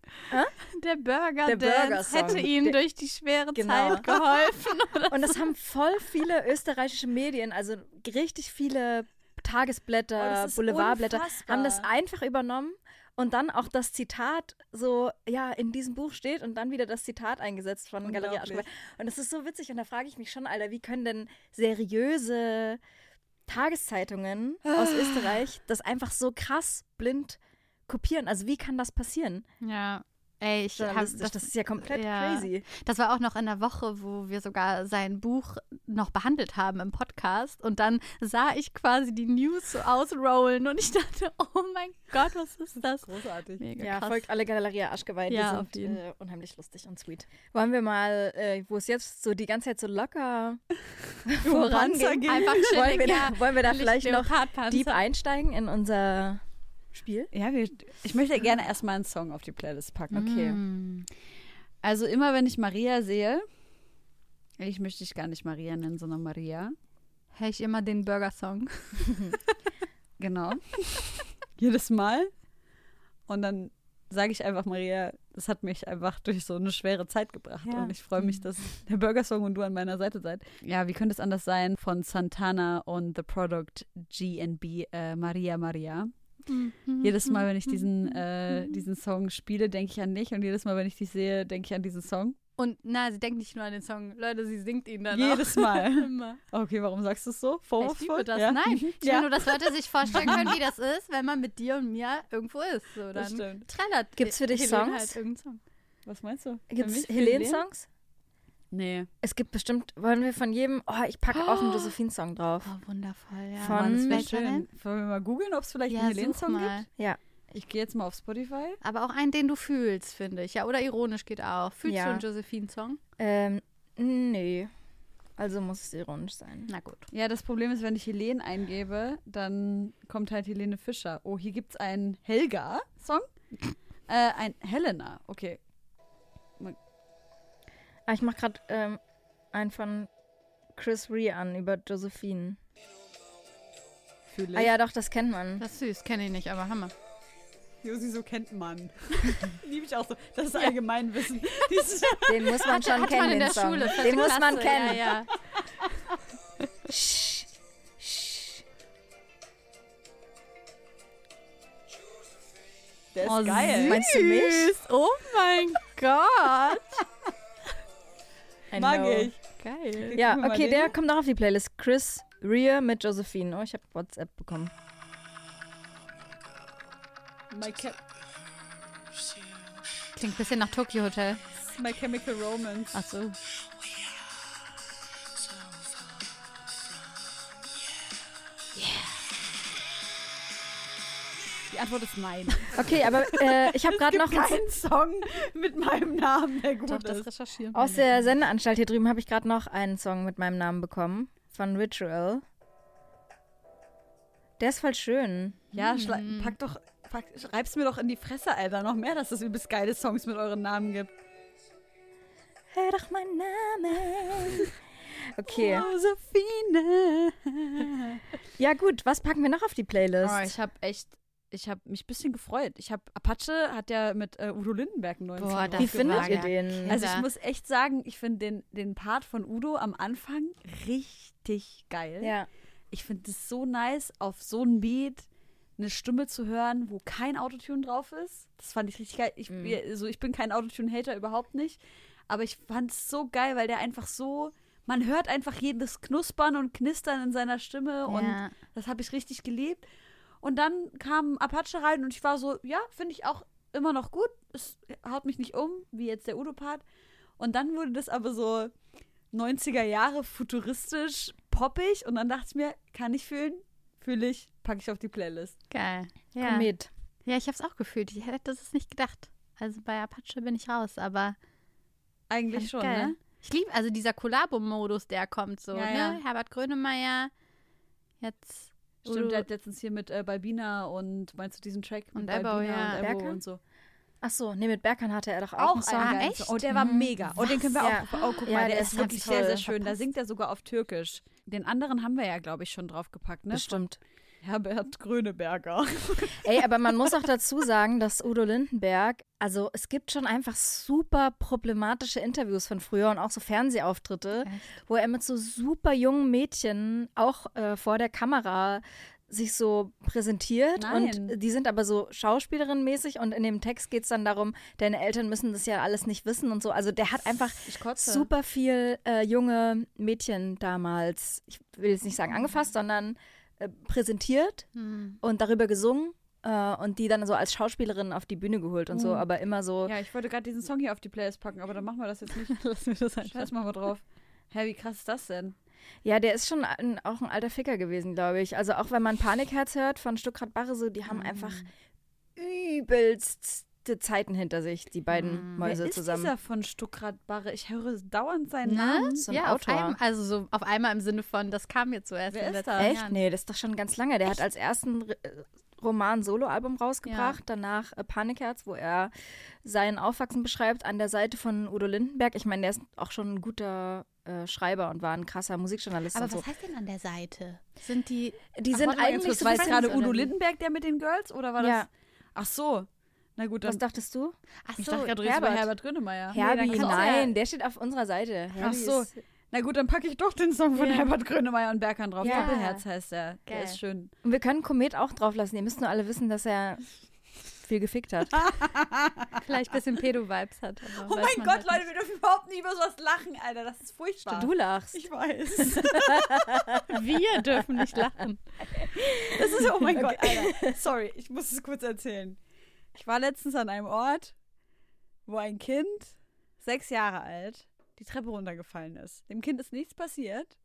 Der Burger Der Dance Burger-Song. hätte ihm Der- durch die schwere Genau. Zeit geholfen. [laughs] Und das haben voll viele österreichische Medien, also richtig viele Tagesblätter, Oh, Boulevardblätter, unfassbar. haben das einfach übernommen und dann auch das Zitat so, ja, in diesem Buch steht und dann wieder das Zitat eingesetzt von Galeria Unglaublich. Aschenbeck. Und das ist so witzig und da frage ich mich schon, Alter, wie können denn seriöse Tageszeitungen Ah. aus Österreich das einfach so krass blind kopieren? Also wie kann das passieren? Ja. Ey, ich hab, Journalistisch, das, ist ja komplett ja. crazy. Das war auch noch in der Woche, wo wir sogar sein Buch noch behandelt haben im Podcast. Und dann sah ich quasi die News so ausrollen und ich dachte, [laughs] oh mein Gott, was ist das? Großartig. Mega Ja, krass. folgt alle Galeria Aschgeweih, die Ja, sind auf jeden. äh, unheimlich lustig und sweet. Wollen wir mal, äh, wo es jetzt so die ganze Zeit so locker [laughs] vorangeht, Einfach wollen wir chillig, da, ja. wollen wir da Chillig vielleicht noch deep einsteigen in unser Spiel? Ja, wir, ich möchte gerne erstmal einen Song auf die Playlist packen. Okay. Mm. Also immer wenn ich Maria sehe, ich möchte dich gar nicht Maria nennen, sondern Maria. Hör ich immer den Burger-Song. [laughs] Genau. [laughs] Jedes Mal. Und dann sage ich einfach, Maria, das hat mich einfach durch so eine schwere Zeit gebracht. Ja. Und ich freue mich, dass der Burger-Song und du an meiner Seite seid. Ja, wie könnte es anders sein von Santana und The Product GNB äh, Maria Maria. Jedes Mal, wenn ich diesen, äh, diesen Song spiele, denke ich an dich. Und jedes Mal, wenn ich dich sehe, denke ich an diesen Song. Und na, sie denkt nicht nur an den Song, Leute, sie singt ihn dann Jedes auch. Mal. [laughs] Immer. Okay, warum sagst du es so? Ich Vorwurfsvoll? liebe das. Ja? Nein, Mhm. ich will nur, dass Leute sich vorstellen können, wie [laughs] das ist, wenn man mit dir und mir irgendwo ist. So, Das dann stimmt. trällert Gibt's für dich Helene Songs? Halt Song. Was meinst du? Gibt es Helene-Songs? Nee. Es gibt bestimmt, wollen wir von jedem, oh, ich packe auch einen Josephine-Song drauf. Oh, wundervoll, ja. Von- Mann, das schön. Wollen wir mal googeln, ob es vielleicht Ja, einen Helene-Song gibt? Ja. Ich gehe jetzt mal auf Spotify. Aber auch einen, den du fühlst, finde ich. Ja, oder ironisch geht auch. Fühlst Ja. du einen Josephine-Song? Ähm, nee. Also muss es ironisch sein. Na gut. Ja, das Problem ist, wenn ich Helene eingebe, dann kommt halt Helene Fischer. Oh, hier gibt es einen Helga-Song. [laughs] äh, ein Helena. Okay. Ah, ich mach gerade ähm, einen von Chris Ree an über Josephine. Fühle Ah ja, doch, das kennt man. Das ist süß, kenne ich nicht, aber Hammer. Josi, so kennt man. [laughs] Liebe ich auch so. Das ist Allgemeinwissen. [laughs] Den muss man schon Hat kennen, man in den der Song. Schule. Den vierte muss man Klasse, kennen. Ja, [laughs] ja. Sch, sch. der ist Oh, geil. Meinst du mich? Süß. Oh mein Gott. I Mag know. ich. Geil. Ja, okay, den. der kommt noch auf die Playlist. Chris Rea mit Josephine. Oh, ich habe WhatsApp bekommen. My, Klingt ein bisschen nach Tokyo Hotel. My Chemical Romance. Ach so. Antwort ist nein. Okay, aber äh, ich habe gerade noch einen keinen Song mit meinem Namen, der gut Doch, das recherchieren. Aus der Sendeanstalt hier drüben habe ich gerade noch einen Song mit meinem Namen bekommen. Von Ritual. Der ist voll schön. Ja, schla- pack doch, pack, schreib's mir doch in die Fresse, Alter. Noch mehr, dass es übelst geile Songs mit euren Namen gibt. Hör doch meinen Namen. [laughs] Okay. Josephine. Ja, gut. Was packen wir noch auf die Playlist? Oh, ich habe echt, ich habe mich ein bisschen gefreut. Ich habe Apache hat ja mit äh, Udo Lindenberg einen neuen Boah, Wie findet ihr den? Also ich muss echt sagen, ich finde den, den Part von Udo am Anfang richtig geil. ja. Ich finde es so nice, auf so ein Beat eine Stimme zu hören, wo kein Autotune drauf ist. Das fand ich richtig geil. Ich, Mhm. also ich bin kein Autotune-Hater, überhaupt nicht. Aber ich fand es so geil, weil der einfach so, man hört einfach jedes Knuspern und Knistern in seiner Stimme und Ja. das habe ich richtig geliebt. Und dann kam Apache rein und ich war so, ja, finde ich auch immer noch gut. Es haut mich nicht um, wie jetzt der Udo-Part. Und dann wurde das aber so 90er Jahre futuristisch, poppig. Und dann dachte ich mir, kann ich fühlen? Fühle ich, packe ich auf die Playlist. Geil. Ja. Komm mit. ja, ich habe es auch gefühlt. Ich hätte es nicht gedacht. Also bei Apache bin ich raus, aber Eigentlich schon, geil. ne? Ich liebe also dieser Kollabo-Modus, der kommt so, Ja, ne? ja. Herbert Grönemeyer, jetzt Stimmt, der hat letztens hier mit äh, Balbina und meinst du diesen Track? Und mit Ebbo, Balbina ja. und Ebbo Berkan? und so. Ach so, nee, mit Berkan hatte er doch auch, Auch einen Song. Ah, echt? Oh, der war Mhm. mega. Und den können wir Ja. auch. Oh, guck Ja, mal, der, der ist ist wirklich toll. sehr, sehr schön. Da singt er sogar auf Türkisch. Den anderen haben wir ja, glaube ich, schon drauf gepackt, ne? Bestimmt. Herbert Gröneberger. [laughs] Ey, aber man muss auch dazu sagen, dass Udo Lindenberg, also es gibt schon einfach super problematische Interviews von früher und auch so Fernsehauftritte, wo er mit so super jungen Mädchen auch äh, vor der Kamera sich so präsentiert Nein. und die sind aber so Schauspielerin-mäßig und in dem Text geht es dann darum, deine Eltern müssen das ja alles nicht wissen und so. Also der hat einfach super viel äh, junge Mädchen damals, ich will jetzt nicht sagen angefasst, sondern äh, präsentiert Hm. und darüber gesungen äh, und die dann so als Schauspielerin auf die Bühne geholt und so, Mhm. aber immer so. Ja, ich wollte gerade diesen Song hier auf die Playlist packen, aber dann machen wir das jetzt nicht. [laughs] Lass mir das Scheiß mal mal drauf. Hä, wie krass ist das denn? Ja, der ist schon ein, auch ein alter Ficker gewesen, glaube ich. Also auch wenn man Panikherz hört von Stuttgart Barre, so, die haben Mhm. einfach übelste Zeiten hinter sich, die beiden Mäuse Mhm. Wer ist zusammen. dieser von Stuckrad Barre? Ich höre dauernd seinen Ne? Namen. So ein ja, auf Autor. einmal, also so auf einmal im Sinne von, das kam mir zuerst Wer in ist letzten das? Echt? Jahren. Nee, das ist doch schon ganz lange. Der hat als ersten R- Roman Soloalbum rausgebracht, Ja. danach äh, Panikherz, wo er sein Aufwachsen beschreibt an der Seite von Udo Lindenberg. Ich meine, der ist auch schon ein guter äh, Schreiber und war ein krasser Musikjournalist Aber und was so. heißt denn an der Seite? Sind die. Die Ach, sind eigentlich so war gerade Udo? Lindenberg der mit den Girls oder war das? Ja. Ach so. Na gut. Was dachtest du? Ach ich so, dachte gerade, du Herbert. Herbert Grönemeyer. Herbie, Nee, nein, der steht auf unserer Seite. Herbie so. ist- Na gut, dann packe ich doch den Song von Ja. Herbert Grönemeyer und Berkan drauf. Ja. Doppelherz heißt der. Der Geil. ist schön. Und wir können Komet auch drauf lassen. Ihr müsst nur alle wissen, dass er viel gefickt hat. [laughs] vielleicht ein bisschen Pedo-Vibes hat. Oh mein Gott, halt Leute, wir dürfen überhaupt nicht über sowas lachen, Alter. Das ist furchtbar. Du lachst. ich weiß. [laughs] Wir dürfen nicht lachen. [laughs] Das ist, oh mein Gott, Alter. Sorry, ich muss es kurz erzählen. Ich war letztens an einem Ort, wo ein Kind, sechs Jahre alt, die Treppe runtergefallen ist. Dem Kind ist nichts passiert.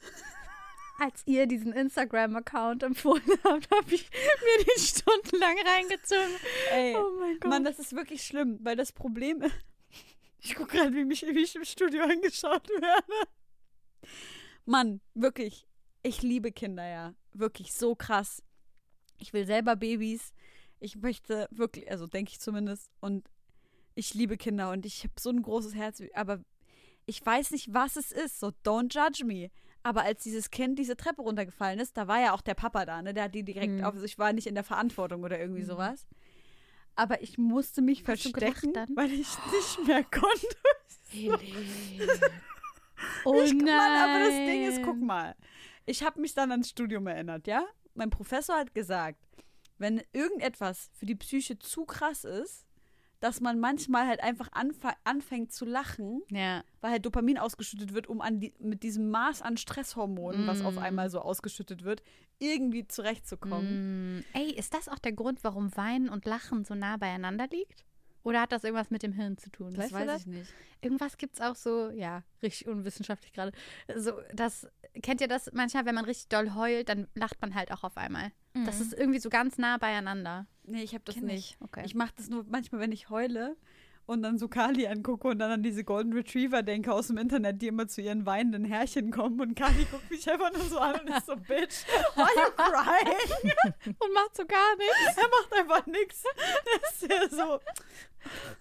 [laughs] Als ihr diesen Instagram-Account empfohlen [laughs] habt, habe ich mir den stundenlang reingezogen. Ey, Oh mein Gott. Mann, das ist wirklich schlimm, weil das Problem ist, [laughs] ich gucke gerade, wie, mich, wie ich im Studio angeschaut werde. Mann, wirklich, ich liebe Kinder ja. Wirklich so krass. Ich will selber Babys. Ich möchte wirklich, also denke ich zumindest. Und ich liebe Kinder und ich habe so ein großes Herz, aber ich weiß nicht, was es ist. So, don't judge me. Aber als dieses Kind diese Treppe runtergefallen ist, da war ja auch der Papa da, ne? Der hat die direkt Mhm. auf. Also ich war nicht in der Verantwortung oder irgendwie sowas. Aber ich musste mich Hast verstecken, weil ich [gasps] nicht mehr konnte. oh [laughs] ich, nein. Mann, aber das Ding ist, guck mal. Ich habe mich dann ans Studium erinnert, ja? Mein Professor hat gesagt, wenn irgendetwas für die Psyche zu krass ist, dass man manchmal halt einfach anfängt zu lachen, Ja. weil halt Dopamin ausgeschüttet wird, um die, mit diesem Maß an Stresshormonen, was Mm. auf einmal so ausgeschüttet wird, irgendwie zurechtzukommen. Mm, ey, ist das auch der Grund, warum Weinen und Lachen so nah beieinander liegt? Oder hat das irgendwas mit dem Hirn zu tun? Das weißt weiß das? ich nicht. Irgendwas gibt es auch so, ja, richtig unwissenschaftlich gerade. So, das, kennt ihr das manchmal, wenn man richtig doll heult, dann lacht man halt auch auf einmal. Das ist irgendwie so ganz nah beieinander. Nee, ich habe das Kenn nicht. Okay. Ich mache das nur manchmal, wenn ich heule und dann so Kali angucke und dann an diese Golden Retriever denke aus dem Internet, die immer zu ihren weinenden Herrchen kommen und Kali guckt mich einfach nur so an und ist so, Bitch, why you crying? [laughs] Und macht so gar nichts. er macht einfach nichts. Ist ja so.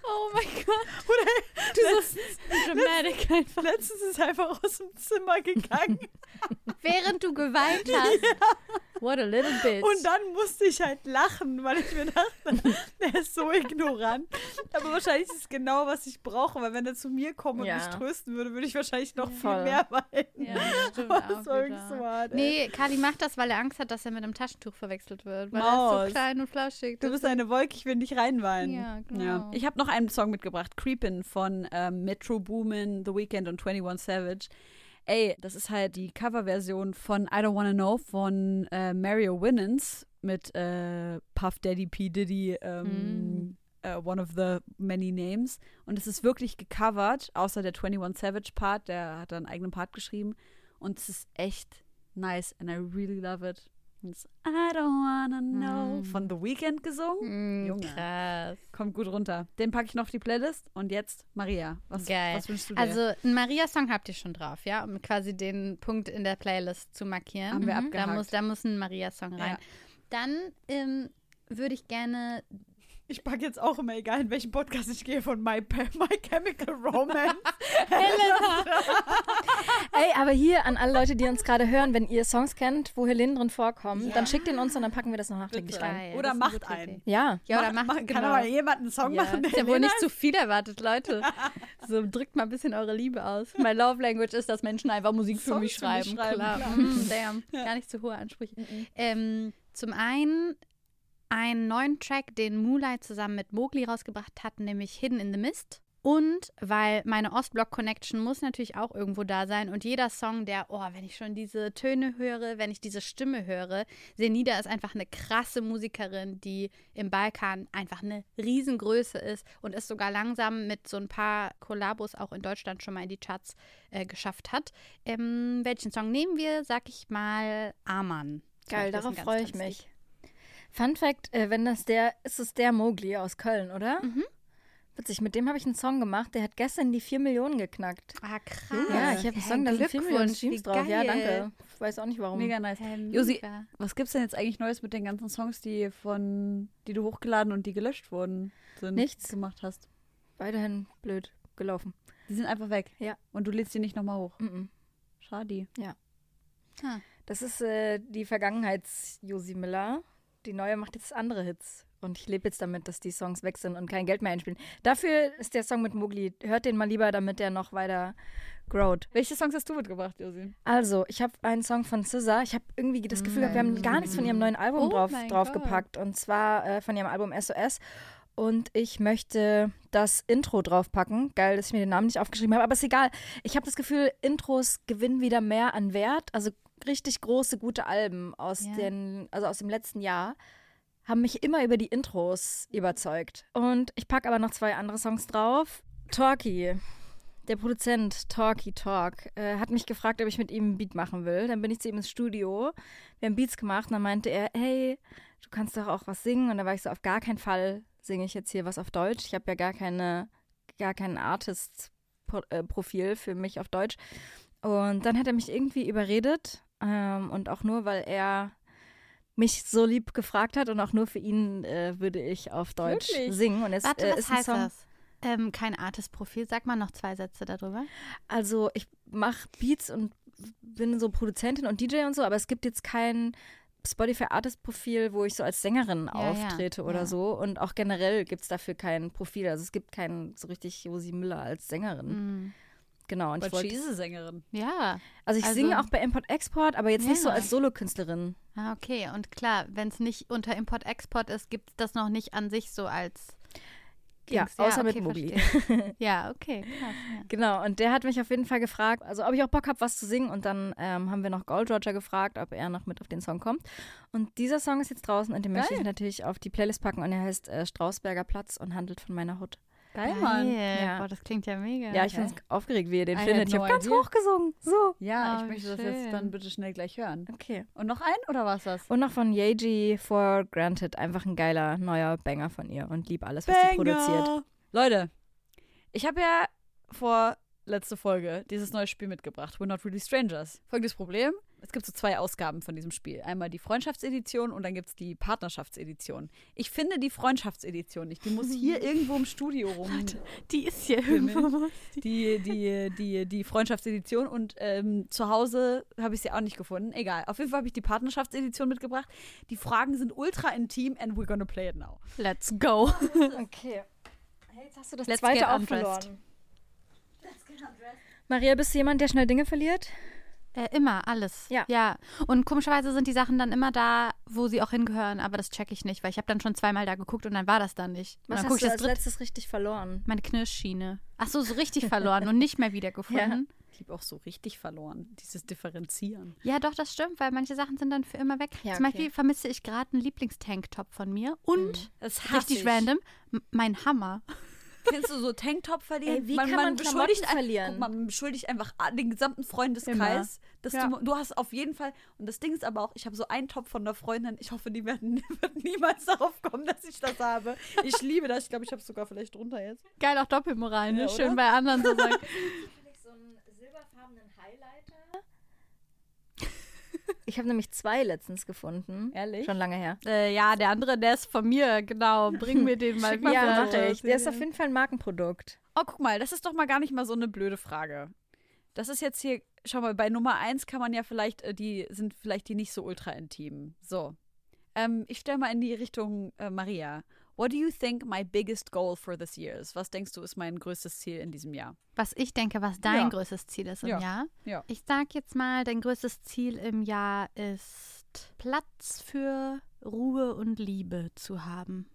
Oh mein Gott. Oder Du so dramatic einfach. letztens ist er einfach aus dem Zimmer gegangen [laughs] Während du geweint hast. What a little bitch. und dann musste ich halt lachen, weil ich mir dachte, [laughs] der ist so ignorant. Aber wahrscheinlich ist es genau, was ich brauche, weil wenn er zu mir kommen und Ja. mich trösten würde, würde ich wahrscheinlich noch viel Voll. mehr weinen. ja, das [laughs] stimmt auch das war wieder. so hart, ey. Nee, Kali macht das, weil er Angst hat, dass er mit einem Taschentuch verwechselt wird. Weil er Maus. ist so klein und flauschig. Du bist eine Wolke, ich will nicht reinweinen. Ja, genau. Ich habe noch einen Song mitgebracht, Creepin' von ähm, Metro Boomin, The Weeknd und 21 Savage. Ey, das ist halt die Coverversion von I Don't Wanna Know von äh, Mario Winans mit äh, Puff Daddy P. Diddy, ähm, äh, one of the many names. Und es ist wirklich gecovert, außer der 21 Savage Part, der hat einen eigenen Part geschrieben. Und es ist echt nice and I really love it. Ist I don't wanna know von The Weeknd gesungen. Mm, Junge. Krass. Kommt gut runter. Den packe ich noch auf die Playlist. Und jetzt Maria. Was, Geil. was wünschst du dir? Also, einen Maria-Song habt ihr schon drauf, ja? Um quasi den Punkt in der Playlist zu markieren. Haben wir Da abgehakt. muss, da muss ein Maria-Song rein. Ja. Dann ähm, würde ich gerne. Ich packe jetzt auch immer, egal in welchen Podcast ich gehe, von My, [laughs] My Chemical Romance. [laughs] [laughs] Ey, aber hier an alle Leute, die uns gerade hören, wenn ihr Songs kennt, wo Helene drin vorkommen, dann schickt ihn uns und dann packen wir das noch nachträglich rein. Oder macht einen. Ja. Ja, oder Mach- macht, mach- genau. Kann aber jemand einen Song ja. machen, der Ist ja wohl Helena nicht zu viel erwartet, Leute. So, drückt mal ein bisschen eure Liebe aus. My love language ist, dass Menschen einfach Musik für Songs mich für mich schreiben. schreiben, klar. klar. Mm, damn. Gar nicht zu hohe Ansprüche. Ähm, zum einen einen neuen Track, den Moonlight zusammen mit Mowgli rausgebracht hat, nämlich Hidden in the Mist. Und weil meine Ostblock-Connection muss natürlich auch irgendwo da sein. Und jeder Song, der, oh, wenn ich schon diese Töne höre, wenn ich diese Stimme höre, Senida ist einfach eine krasse Musikerin, die im Balkan einfach eine Riesengröße ist und es sogar langsam mit so ein paar Kollabos auch in Deutschland schon mal in die Charts äh, geschafft hat. Ähm, welchen Song nehmen wir? Sag ich mal Aman. Geil, darauf freue ich mich. Fun Fact, äh, wenn das der, ist es der Mowgli aus Köln, oder? Mhm. Witzig, mit dem habe ich einen Song gemacht, der hat gestern die 4 Millionen geknackt. Ah, krass. Ja, ich habe einen Song, da sind 4 Millionen Streams drauf. Ja, danke. Ich weiß auch nicht warum. Mega nice. Josi, was gibt's denn jetzt eigentlich Neues mit den ganzen Songs, die von, die du hochgeladen und die gelöscht wurden, sind, Nichts. gemacht hast? Weiterhin blöd gelaufen. Die sind einfach weg. Ja. Und du lädst die nicht nochmal hoch. Mhm. Schade. Ah. Das ist äh, die Vergangenheits-Josi Miller. Die neue macht jetzt andere Hits. Und ich lebe jetzt damit, dass die Songs weg sind und kein Geld mehr einspielen. Dafür ist der Song mit Mowgli. Hört den mal lieber, damit der noch weiter growt. Welche Songs hast du mitgebracht, Josi? Also, ich habe einen Song von SZA. Ich habe irgendwie das Gefühl, gehabt, wir haben gar nichts von ihrem neuen Album Oh drauf, draufgepackt. Und zwar äh, von ihrem Album SOS. Und ich möchte das Intro draufpacken. Geil, dass ich mir den Namen nicht aufgeschrieben habe, aber ist egal. Ich habe das Gefühl, Intros gewinnen wieder mehr an Wert. Also richtig große, gute Alben aus, Ja. den, also aus dem letzten Jahr haben mich immer über die Intros überzeugt. Und ich packe aber noch zwei andere Songs drauf. Talkie, der Produzent Talkie Talk, äh, hat mich gefragt, ob ich mit ihm einen Beat machen will. Dann bin ich zu ihm ins Studio. Wir haben Beats gemacht und dann meinte er, hey, du kannst doch auch was singen. Und da war ich so, auf gar keinen Fall singe ich jetzt hier was auf Deutsch. Ich habe ja gar keine, gar kein Artist-Profil für mich auf Deutsch. Und dann hat er mich irgendwie überredet ähm, und auch nur, weil er mich so lieb gefragt hat und auch nur für ihn äh, würde ich auf Deutsch Wirklich? singen. Und es Warte, äh, was ist ein heißt Song. das? Ähm, kein Artist-Profil. Sag mal noch zwei Sätze darüber. Also ich mache Beats und bin so Produzentin und DJ und so, aber es gibt jetzt kein Spotify Artist Profil, wo ich so als Sängerin Ja, ja, auftrete oder ja. so. Und auch generell gibt es dafür kein Profil. Also es gibt keinen so richtig Josi Müller als Sängerin. Mhm. Genau. Und ich But she wollte, is a Sängerin. Ja. also ich also- singe auch bei Import-Export, aber jetzt nicht so Ja. als Solokünstlerin. Ah, okay. Und klar, wenn es nicht unter Import-Export ist, gibt es das noch nicht an sich so als. Ja, außer okay, mit verstehe. [laughs] ja, okay, krass. Ja. Genau, und der hat mich auf jeden Fall gefragt, also ob ich auch Bock habe, was zu singen. Und dann ähm, haben wir noch Gold Roger gefragt, ob er noch mit auf den Song kommt. Und dieser Song ist jetzt draußen und den möchte ich Geil. natürlich auf die Playlist packen. Und er heißt äh, Strausberger Platz und handelt von meiner Hut. Geil, Geil. Mann. Ja. Boah, das klingt ja mega. Ja, ich bin aufgeregt, wie ihr den I findet. had Ich no habe ganz hoch gesungen. So. Ja, Oh, ich möchte das schön. jetzt dann bitte schnell gleich hören. Okay. Und noch ein oder was das? Und noch von Yeji for Granted. Einfach ein geiler neuer Banger von ihr. Und lieb alles, was sie produziert. Leute, ich habe ja vor letzte Folge dieses neue Spiel mitgebracht, We're Not Really Strangers. Folgendes Problem, es gibt so zwei Ausgaben von diesem Spiel. Einmal die Freundschaftsedition und dann gibt es die Partnerschaftsedition. Ich finde die Freundschaftsedition nicht. Die muss [laughs] hier irgendwo im Studio rum. Die ist hier Himmel. irgendwo. Die, die, die, die Freundschaftsedition und ähm, zu Hause habe ich sie auch nicht gefunden. Egal. Auf jeden Fall habe ich die Partnerschaftsedition mitgebracht. Die Fragen sind ultra intim and we're gonna play it now. Let's go. [laughs] Okay. Hey, jetzt hast du das Let's zweite get auch verloren. Maria, bist du jemand, der schnell Dinge verliert? Äh, immer, alles. Ja. Ja. Und komischerweise sind die Sachen dann immer da, wo sie auch hingehören, aber das checke ich nicht, weil ich habe dann schon zweimal da geguckt und dann war das da nicht. Was dann hast ich du das als dritte. letztes richtig verloren? Meine Knirschschiene. Ach so, so richtig verloren und nicht mehr wiedergefunden. [laughs] Ich habe auch so richtig verloren, dieses Differenzieren. Ja. doch, das stimmt, weil manche Sachen sind dann für immer weg. Ja, Zum okay. Beispiel vermisse ich gerade einen Lieblingstanktop von mir und, Das richtig random, m- mein Hammer. Kennst du so Tanktop verlieren? Ey, wie kann man beschuldigt Klamotten ein- verlieren? Guck man beschuldigt einfach den gesamten Freundeskreis. Dass Ja. du, du hast auf jeden Fall, und das Ding ist aber auch, ich habe so einen Top von einer Freundin, ich hoffe, die werden, [laughs] wird niemals darauf kommen, dass ich das habe. Ich liebe das, ich glaube, ich habe es sogar vielleicht drunter jetzt. Geil, auch Doppelmoral, ne? Ja, Schön bei anderen so sagen. [laughs] [laughs] so einen silberfarbenen. Ich habe nämlich zwei letztens gefunden. Ehrlich? Schon lange her. äh, ja, der andere, der ist von mir, genau. Bring mir den [laughs] mal wieder. Ja, mache ich. Der ist auf jeden Fall ein Markenprodukt. Oh, guck mal, das ist doch mal gar nicht mal so eine blöde Frage. Das ist jetzt hier, schau mal, bei Nummer eins kann man ja vielleicht, äh, die sind vielleicht die nicht so ultra intim. So. Ähm, ich stelle mal in die Richtung äh, Maria. What do you think my biggest goal for this year is? Was denkst du, ist mein größtes Ziel in diesem Jahr? Was ich denke, was dein Ja. größtes Ziel ist im Ja. Jahr. Ja. Ich sag jetzt mal, dein größtes Ziel im Jahr ist Platz für Ruhe und Liebe zu haben.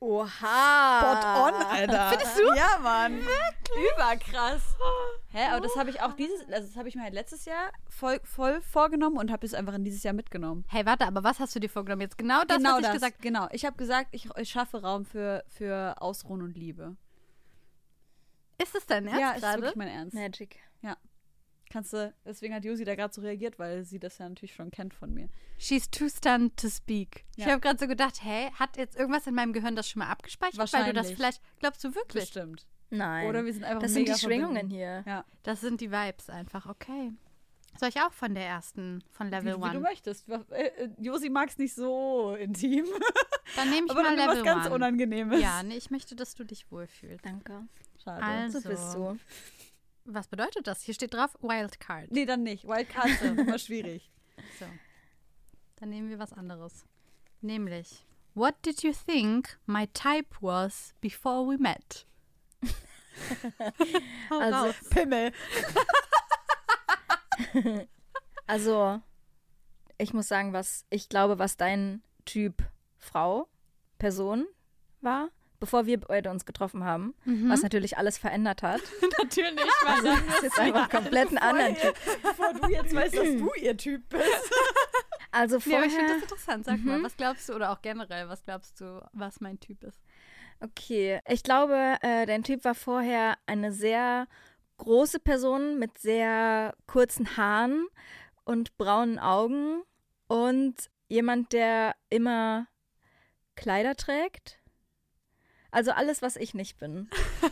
Oha! Alter. Findest du? Ja, Mann. Überkrass. Hä, aber das habe ich auch dieses, also das habe ich mir halt letztes Jahr voll, voll vorgenommen und habe es einfach in dieses Jahr mitgenommen. Hey, warte, aber was hast du dir vorgenommen? Jetzt genau das, genau was ich das, gesagt genau. Ich habe gesagt, ich, ich schaffe Raum für, für Ausruhen und Liebe. Ist es dein Ernst ja, ist wirklich mein Ernst. Magic. Kannst du, deswegen hat Josi da gerade so reagiert, weil sie das ja natürlich schon kennt von mir. She's too stunned to speak. Ich Ja. habe gerade so gedacht, hey, hat jetzt irgendwas in meinem Gehirn das schon mal abgespeichert? Weil du das Wahrscheinlich. vielleicht, glaubst du wirklich? Bestimmt. Nein. Oder wir sind einfach das sind die Schwingungen verbunden. hier. Ja, Das sind die Vibes einfach, okay. Soll ich auch von der ersten, von wie, Level wie du 1? möchtest. Äh, äh, Josi mag es nicht so intim, Dann nehme ich [laughs] aber mal dann was Level ganz 1. Unangenehmes. Ja, nee, ich möchte, dass du dich wohlfühlst. Danke. Schade. Also, So bist du. Was bedeutet das? Hier steht drauf Wildcard. Nee, dann nicht. Wildcards sind immer schwierig. [laughs] So. Dann nehmen wir was anderes. Nämlich, what did you think my type was before we met? [laughs] Also, raus. Pimmel. [laughs] Also, ich muss sagen, was ich glaube, was dein Typ Frau, Person war, bevor wir beide uns getroffen haben, was natürlich alles verändert hat. [laughs] Natürlich, Also, das ist jetzt einfach komplett ein anderer Typ. Bevor du jetzt weißt, dass du ihr Typ bist. [laughs] Also vorher, aber ich finde das interessant. Sag mal, was glaubst du, oder auch generell, was glaubst du, was mein Typ ist? okay, ich glaube, äh, dein Typ war vorher eine sehr große Person mit sehr kurzen Haaren und braunen Augen und jemand, der immer Kleider trägt. Also alles, was ich nicht bin.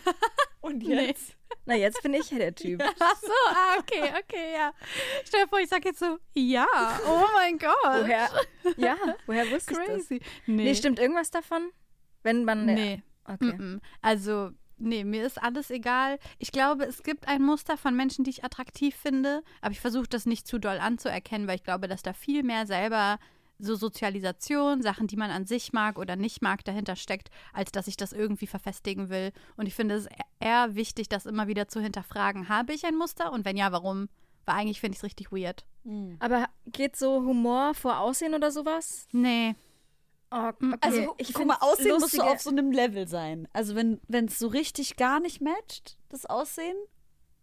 [laughs] Und Nee. jetzt? Na, jetzt bin ich ja der Typ. [laughs] Ach so, ah, okay, okay, ja. Stell dir vor, ich sag jetzt so, ja, oh mein Gott. Woher? Ja, woher wusste ich das? Crazy. Nee. Nee, stimmt irgendwas davon? Wenn man. Nee. Okay. Mm-mm. Also, Nee, mir ist alles egal. Ich glaube, es gibt ein Muster von Menschen, die ich attraktiv finde, aber ich versuche das nicht zu doll anzuerkennen, weil ich glaube, dass da viel mehr selber so Sozialisation, Sachen, die man an sich mag oder nicht mag, dahinter steckt, als dass ich das irgendwie verfestigen will. Und ich finde es eher wichtig, das immer wieder zu hinterfragen. Habe ich ein Muster? Und wenn ja, warum? Weil eigentlich finde ich es richtig weird. Aber geht so Humor vor Aussehen oder sowas? Nee. Oh, okay. Also, ich guck mal, Aussehen muss so lustige- auf so einem Level sein. Also, wenn es so richtig gar nicht matcht, das Aussehen,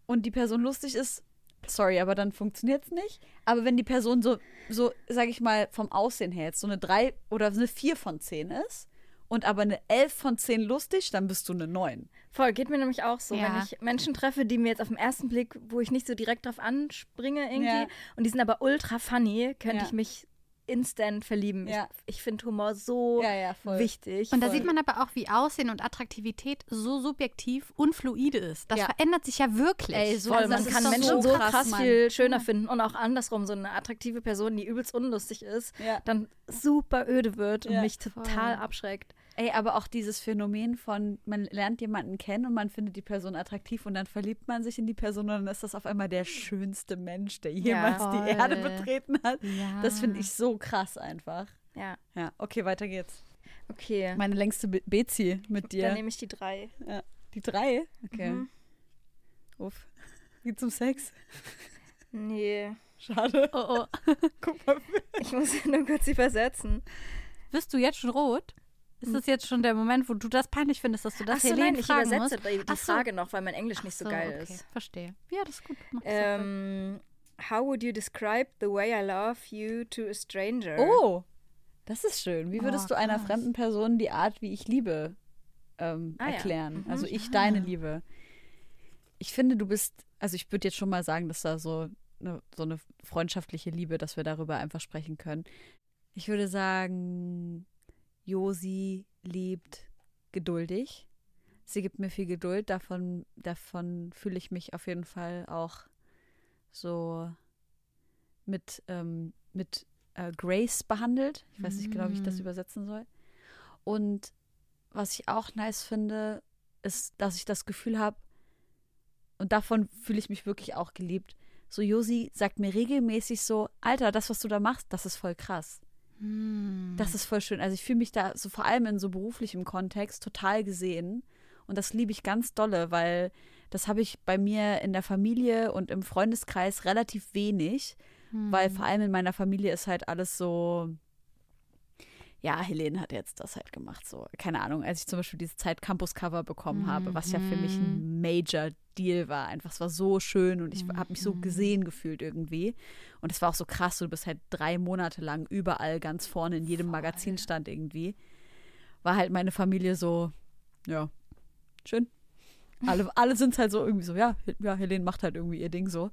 und die Person lustig ist, sorry, aber dann funktioniert es nicht. Aber wenn die Person so, so, sag ich mal, vom Aussehen her jetzt so eine 3 oder eine 4 von 10 ist und aber eine 11 von 10 lustig, dann bist du eine 9. Voll, geht mir nämlich auch so. Ja. Wenn ich Menschen treffe, die mir jetzt auf den ersten Blick, wo ich nicht so direkt drauf anspringe irgendwie, Ja. und die sind aber ultra funny, könnte Ja. ich mich instant verlieben. Ja. Ich, ich finde Humor so Ja, ja, voll. wichtig. Und da Voll. sieht man aber auch, wie Aussehen und Attraktivität so subjektiv und fluide ist. Das Ja. verändert sich ja wirklich. Ey, so- Voll, das man kann Menschen so krass, krass, viel schöner finden und auch andersrum, so eine attraktive Person, die übelst unlustig ist, Ja. dann super öde wird und mich total abschreckt. Ey, aber auch dieses Phänomen von, man lernt jemanden kennen und man findet die Person attraktiv und dann verliebt man sich in die Person und dann ist das auf einmal der schönste Mensch, der jemals Voll. die Erde betreten hat. Ja. Das finde ich so krass einfach. Ja, Ja, okay, weiter geht's. okay. Meine längste Be Bezi mit Dann dir. nehme ich die drei. Ja. Die drei? Okay. Mhm. Uff. Geht zum Sex? Nee, Schade. Oh, oh. [laughs] Guck mal. ich muss nur kurz sie versetzen. Bist du jetzt schon rot? Ist das jetzt schon der Moment, wo du das peinlich findest, dass du das Ach so, Helene nein, ich fragen übersetze musst? die, die Ach so. Frage noch, weil mein Englisch nicht so, So, geil okay. ist. Verstehe. Ja, das ist gut. Mach das Ähm, how would you describe the way I love you to a stranger? Oh, das ist schön. Wie Oh, würdest du einer fremden Person die Art, wie ich liebe, ähm, Ah, ja. erklären? Mhm. Also ich deine Liebe. Ich finde, du bist, also ich würde jetzt schon mal sagen, dass da so eine, so eine freundschaftliche Liebe, dass wir darüber einfach sprechen können. Ich würde sagen, Josi liebt geduldig. Sie gibt mir viel Geduld. Davon, davon fühle ich mich auf jeden Fall auch so mit, ähm, mit äh, Grace behandelt. Ich weiß nicht genau, wie ich das Mm. übersetzen soll. Und was ich auch nice finde, ist, dass ich das Gefühl habe, und davon fühle ich mich wirklich auch geliebt. So, Josi sagt mir regelmäßig so, Alter, das, was du da machst, das ist voll krass. Hm. Das ist voll schön. Also ich fühle mich da so vor allem in so beruflichem Kontext total gesehen. Und das liebe ich ganz dolle, weil das habe ich bei mir in der Familie und im Freundeskreis relativ wenig, weil vor allem in meiner Familie ist halt alles so, ja, Helene hat jetzt das halt gemacht. So, keine Ahnung, als ich zum Beispiel dieses Zeit Campus Cover bekommen habe, was ja für mich ein Major Deal war. Einfach, es war so schön und ich habe mich so gesehen gefühlt irgendwie. Und es war auch so krass, du bist halt drei Monate lang überall ganz vorne in jedem Magazin stand irgendwie. War halt meine Familie so, ja, schön. Alle, alle sind halt so irgendwie so, ja, ja, Helene macht halt irgendwie ihr Ding so.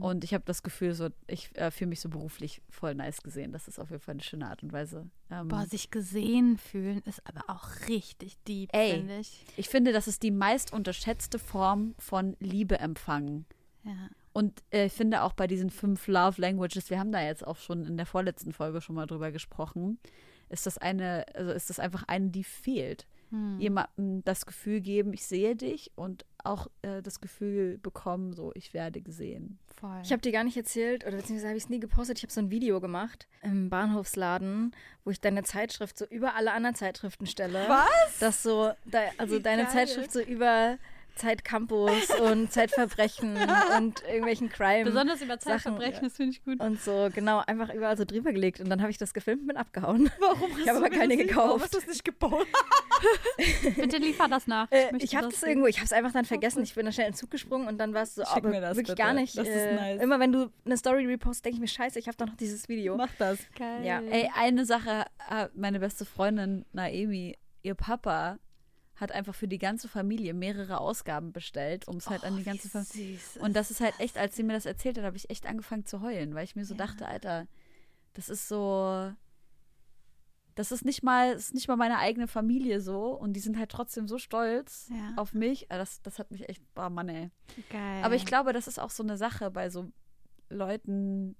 Und ich habe das Gefühl, so, ich äh, fühle mich so beruflich voll nice gesehen. Das ist auf jeden Fall eine schöne Art und Weise. Ähm, Boah, sich gesehen fühlen ist aber auch richtig deep, Ey. finde ich. ich finde, das ist die meist unterschätzte Form von Liebe empfangen. Ja. Und äh, ich finde auch bei diesen fünf Love Languages, wir haben da jetzt auch schon in der vorletzten Folge schon mal drüber gesprochen, ist das eine, also ist das einfach eine, die fehlt. Hm. Jemandem das Gefühl geben, ich sehe dich und auch äh, das Gefühl bekommen, so ich werde gesehen. Voll. Ich habe dir gar nicht erzählt, oder beziehungsweise habe ich es nie gepostet. Ich habe so ein Video gemacht im Bahnhofsladen, wo ich deine Zeitschrift so über alle anderen Zeitschriften stelle. Was? Das so, de, also deine geil. Zeitschrift so über Zeitcampus und [laughs] Zeitverbrechen und irgendwelchen Crime. Besonders über Sachen, Zeitverbrechen, das finde ich gut. Und so, genau, einfach überall so drüber gelegt. Und dann habe ich das gefilmt und bin abgehauen. Warum Ich habe aber keine gekauft. du es nicht gebaut? [laughs] Bitte liefer das nach. Äh, möchte ich habe das sehen. irgendwo, ich habe es einfach dann vergessen. Ich bin dann schnell in den Zug gesprungen und dann war es so, Schick aber mir das wirklich bitte. gar nicht. Das ist äh, nice. Immer wenn du eine Story repostest, denke ich mir, scheiße, ich habe doch noch dieses Video. Mach das. Geil. Ja. Ey, eine Sache, äh, meine beste Freundin Naemi, ihr Papa hat einfach für die ganze Familie mehrere Ausgaben bestellt, um es halt an die ganze Familie. Und das ist halt echt, als sie mir das erzählt hat, habe ich echt angefangen zu heulen, weil ich mir so dachte, Alter, das ist so. Das ist nicht mal, ist nicht mal meine eigene Familie so und die sind halt trotzdem so stolz Ja. auf mich. Ah, Das, das hat mich echt, boah Mann, ey. Geil. Aber ich glaube, das ist auch so eine Sache bei so Leuten.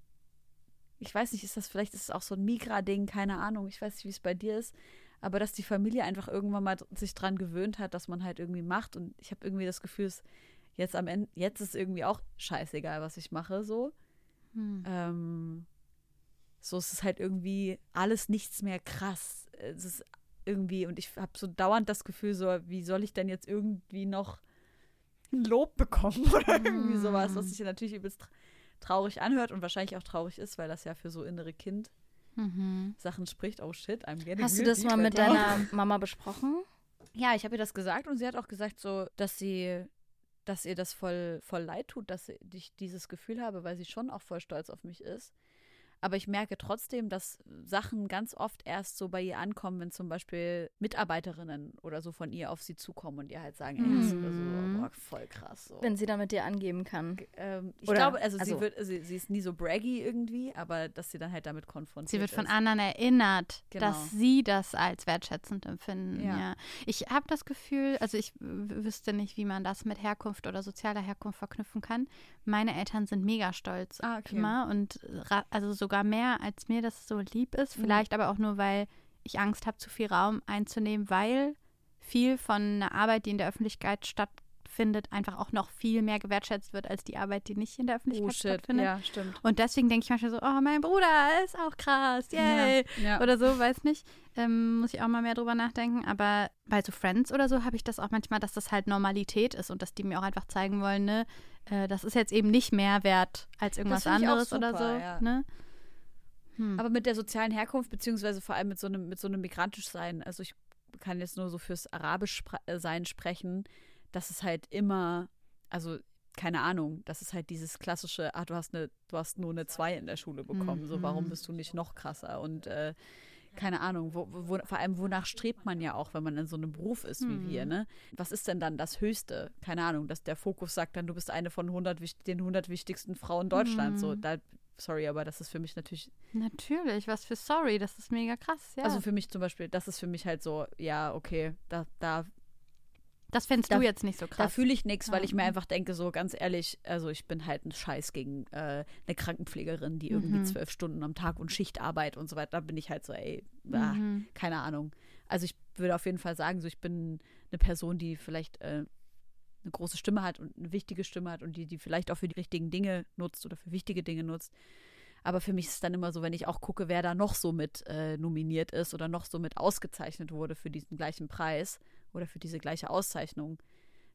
Ich weiß nicht, ist das vielleicht ist es auch so ein Migra-Ding, keine Ahnung. Ich weiß nicht, wie es bei dir ist. Aber dass die Familie einfach irgendwann mal sich dran gewöhnt hat, dass man halt irgendwie macht. Und ich habe irgendwie das Gefühl, es jetzt am Ende, jetzt ist irgendwie auch scheißegal, was ich mache, so. Hm. Ähm, so ist es halt irgendwie alles nichts mehr krass. Es ist irgendwie, und ich habe so dauernd das Gefühl, so, wie soll ich denn jetzt irgendwie noch ein Lob bekommen [laughs] oder irgendwie sowas, was sich natürlich übelst tra- traurig anhört und wahrscheinlich auch traurig ist, weil das ja für so innere Kind Mhm. Sachen spricht. Oh shit, I'm getting Hast du das mal mit deiner [laughs] Mama besprochen? Ja, ich habe ihr das gesagt und sie hat auch gesagt, so, dass sie, dass ihr das voll, voll leid tut, dass ich dieses Gefühl habe, weil sie schon auch voll stolz auf mich ist. Aber ich merke trotzdem, dass Sachen ganz oft erst so bei ihr ankommen, wenn zum Beispiel Mitarbeiterinnen oder so von ihr auf sie zukommen und ihr halt sagen, ey, das ist so, boah, voll krass. So. Wenn sie damit dir angeben kann. ähm, ich Oder- glaube, also, also- sie, wird, sie, sie ist nie so braggy irgendwie, aber dass sie dann halt damit konfrontiert Sie wird von ist. anderen erinnert, Genau. dass sie das als wertschätzend empfinden. Ja. Ja. Ich habe das Gefühl, also ich wüsste nicht, wie man das mit Herkunft oder sozialer Herkunft verknüpfen kann. Meine Eltern sind mega stolz Ah, okay. immer und also sogar mehr, als mir das so lieb ist. Mhm. Vielleicht aber auch nur, weil ich Angst habe, zu viel Raum einzunehmen, weil viel von einer Arbeit, die in der Öffentlichkeit stattfindet, einfach auch noch viel mehr gewertschätzt wird als die Arbeit, die nicht in der Öffentlichkeit Oh stattfindet. ja, stimmt. Und deswegen denke ich manchmal so, oh, mein Bruder ist auch krass, yay. Ja. Oder so, weiß nicht. Ähm, muss ich auch mal mehr drüber nachdenken. Aber bei so Friends oder so habe ich das auch manchmal, dass das halt Normalität ist und dass die mir auch einfach zeigen wollen, ne, äh, das ist jetzt eben nicht mehr wert als irgendwas anderes oder super, so. ja. Ne? Hm. Aber mit der sozialen Herkunft, beziehungsweise vor allem mit so einem, mit so einem migrantisch sein, also ich kann jetzt nur so fürs Arabisch äh, sein sprechen, dass es halt immer, also keine Ahnung, das ist halt dieses klassische, ah, du hast eine, du hast nur eine 2 in der Schule bekommen, so warum bist du nicht noch krasser? Und äh, keine Ahnung, wo, wo, vor allem wonach strebt man ja auch, wenn man in so einem Beruf ist wie wir, ne? Was ist denn dann das Höchste? Keine Ahnung, dass der Fokus sagt dann, du bist eine von 100, wich- den 100 wichtigsten Frauen Deutschlands. So, da, sorry, aber das ist für mich natürlich Natürlich, was für sorry, das ist mega krass, ja. also für mich zum Beispiel, das ist für mich halt so, ja, okay, da, da, das fändest da- du jetzt nicht so da krass. fühle ich nichts, weil Ja. ich mir einfach denke, so ganz ehrlich, also ich bin halt ein Scheiß gegen äh, eine Krankenpflegerin, die irgendwie Mhm. zwölf Stunden am Tag und Schichtarbeit und so weiter. Da bin ich halt so, ey, ah, Mhm. keine Ahnung. Also ich würde auf jeden Fall sagen, so ich bin eine Person, die vielleicht äh, eine große Stimme hat und eine wichtige Stimme hat und die, die vielleicht auch für die richtigen Dinge nutzt oder für wichtige Dinge nutzt. Aber für mich ist es dann immer so, wenn ich auch gucke, wer da noch so mit äh, nominiert ist oder noch so mit ausgezeichnet wurde für diesen gleichen Preis oder für diese gleiche Auszeichnung,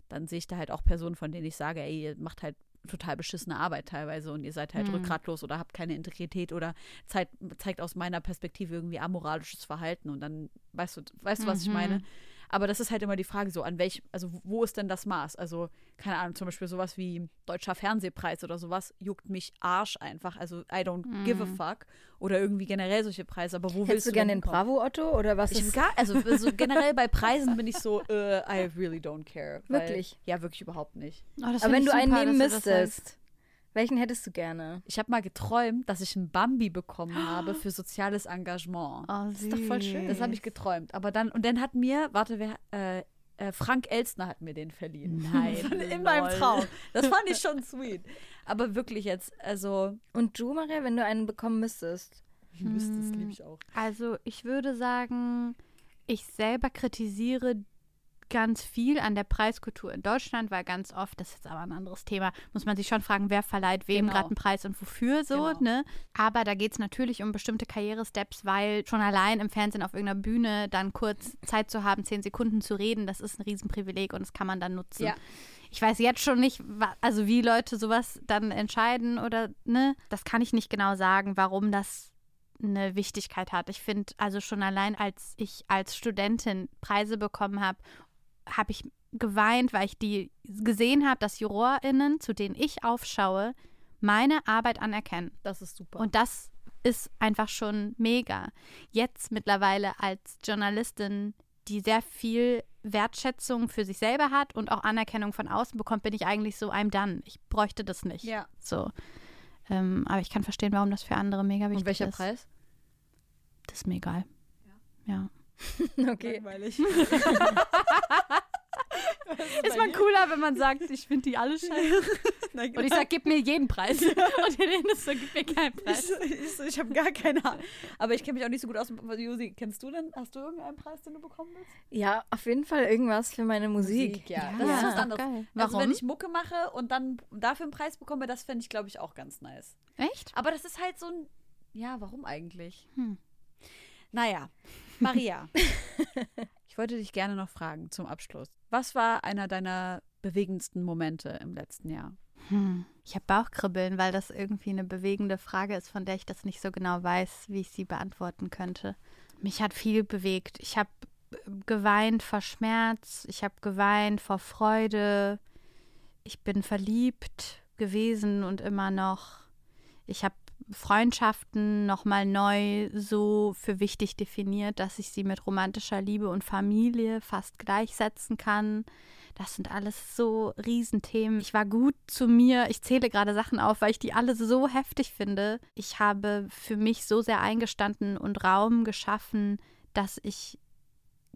dann sehe ich da halt auch Personen, von denen ich sage, ey, ihr macht halt total beschissene Arbeit teilweise und ihr seid halt Mhm. rückgratlos oder habt keine Integrität oder zeigt, zeigt aus meiner Perspektive irgendwie amoralisches Verhalten und dann weißt du, weißt du, was ich Mhm. meine? Aber das ist halt immer die Frage, so an welchem, also wo ist denn das Maß? Also, keine Ahnung, zum Beispiel sowas wie Deutscher Fernsehpreis oder sowas juckt mich Arsch einfach. Also I don't give a fuck. Oder irgendwie generell solche Preise. Aber wo willst Hättest du du gerne den hinkommen? Bravo Otto oder was Ich ist gar, also, also [laughs] generell bei Preisen bin ich so, äh, I really don't care. Weil, Wirklich? Ja, wirklich überhaupt nicht. Oh, Aber wenn du einen nehmen müsstest, welchen hättest du gerne? Ich habe mal geträumt, dass ich ein Bambi bekommen habe für soziales Engagement. Oh, ist doch voll schön. Das habe ich geträumt. Aber dann, und dann hat mir, warte, wer, äh, äh, Frank Elstner hat mir den verliehen. Nein, [laughs] In meinem. Traum. Das fand ich schon sweet. Aber wirklich jetzt, also, Und du, Maria, wenn du einen bekommen müsstest? müsste das liebe ich auch. Also ich würde sagen, ich selber kritisiere ganz viel an der Preiskultur in Deutschland, weil ganz oft, das ist jetzt aber ein anderes Thema, muss man sich schon fragen, wer verleiht wem Genau. gerade einen Preis und wofür so, Genau. ne? Aber da geht es natürlich um bestimmte Karrieresteps, weil schon allein im Fernsehen auf irgendeiner Bühne dann kurz Zeit zu haben, zehn Sekunden zu reden, das ist ein Riesenprivileg und das kann man dann nutzen. Ja. Ich weiß jetzt schon nicht, also wie Leute sowas dann entscheiden oder, ne? Das kann ich nicht genau sagen, warum das eine Wichtigkeit hat. Ich finde, also schon allein als ich als Studentin Preise bekommen habe, habe ich geweint, weil ich die gesehen habe, dass JurorInnen, zu denen ich aufschaue, meine Arbeit anerkennen. Das ist super. Und das ist einfach schon mega. Jetzt mittlerweile als Journalistin, die sehr viel Wertschätzung für sich selber hat und auch Anerkennung von außen bekommt, bin ich eigentlich so I'm done. Ich bräuchte das nicht. ja. So. Ähm, aber ich kann verstehen, warum das für andere mega wichtig Und welcher ist. Preis? Das ist mir egal. Ja. [laughs] [laughs] Okay. Langweilig. [laughs] Ist man cooler, wenn man sagt, ich finde die alle scheiße? Nein, Und ich sag, gib mir jeden Preis. Und Helene ist so, gib mir keinen ich, Preis. ich, so, ich habe gar keine Ahnung. Aber ich kenne mich auch nicht so gut aus. Josi, kennst du denn, hast du irgendeinen Preis, den du bekommen willst? Ja, auf jeden Fall irgendwas für meine Musik. ja. Ja, Das ist was anderes. geil. Also Warum? wenn ich Mucke mache und dann dafür einen Preis bekomme, das fände ich, glaube ich, auch ganz nice. Echt? Aber das ist halt so ein. Ja, warum eigentlich? Hm. Naja, Maria, [laughs] ich wollte dich gerne noch fragen zum Abschluss. Was war einer deiner bewegendsten Momente im letzten Jahr? Hm. Ich habe Bauchkribbeln, weil das irgendwie eine bewegende Frage ist, von der ich das nicht so genau weiß, wie ich sie beantworten könnte. Mich hat viel bewegt. Ich habe geweint vor Schmerz, ich habe geweint vor Freude, ich bin verliebt gewesen und immer noch. Ich habe Freundschaften nochmal neu so für wichtig definiert, dass ich sie mit romantischer Liebe und Familie fast gleichsetzen kann. Das sind alles so Riesenthemen. Ich war gut zu mir. Ich zähle gerade Sachen auf, weil ich die alle so heftig finde. Ich habe für mich so sehr eingestanden und Raum geschaffen, dass ich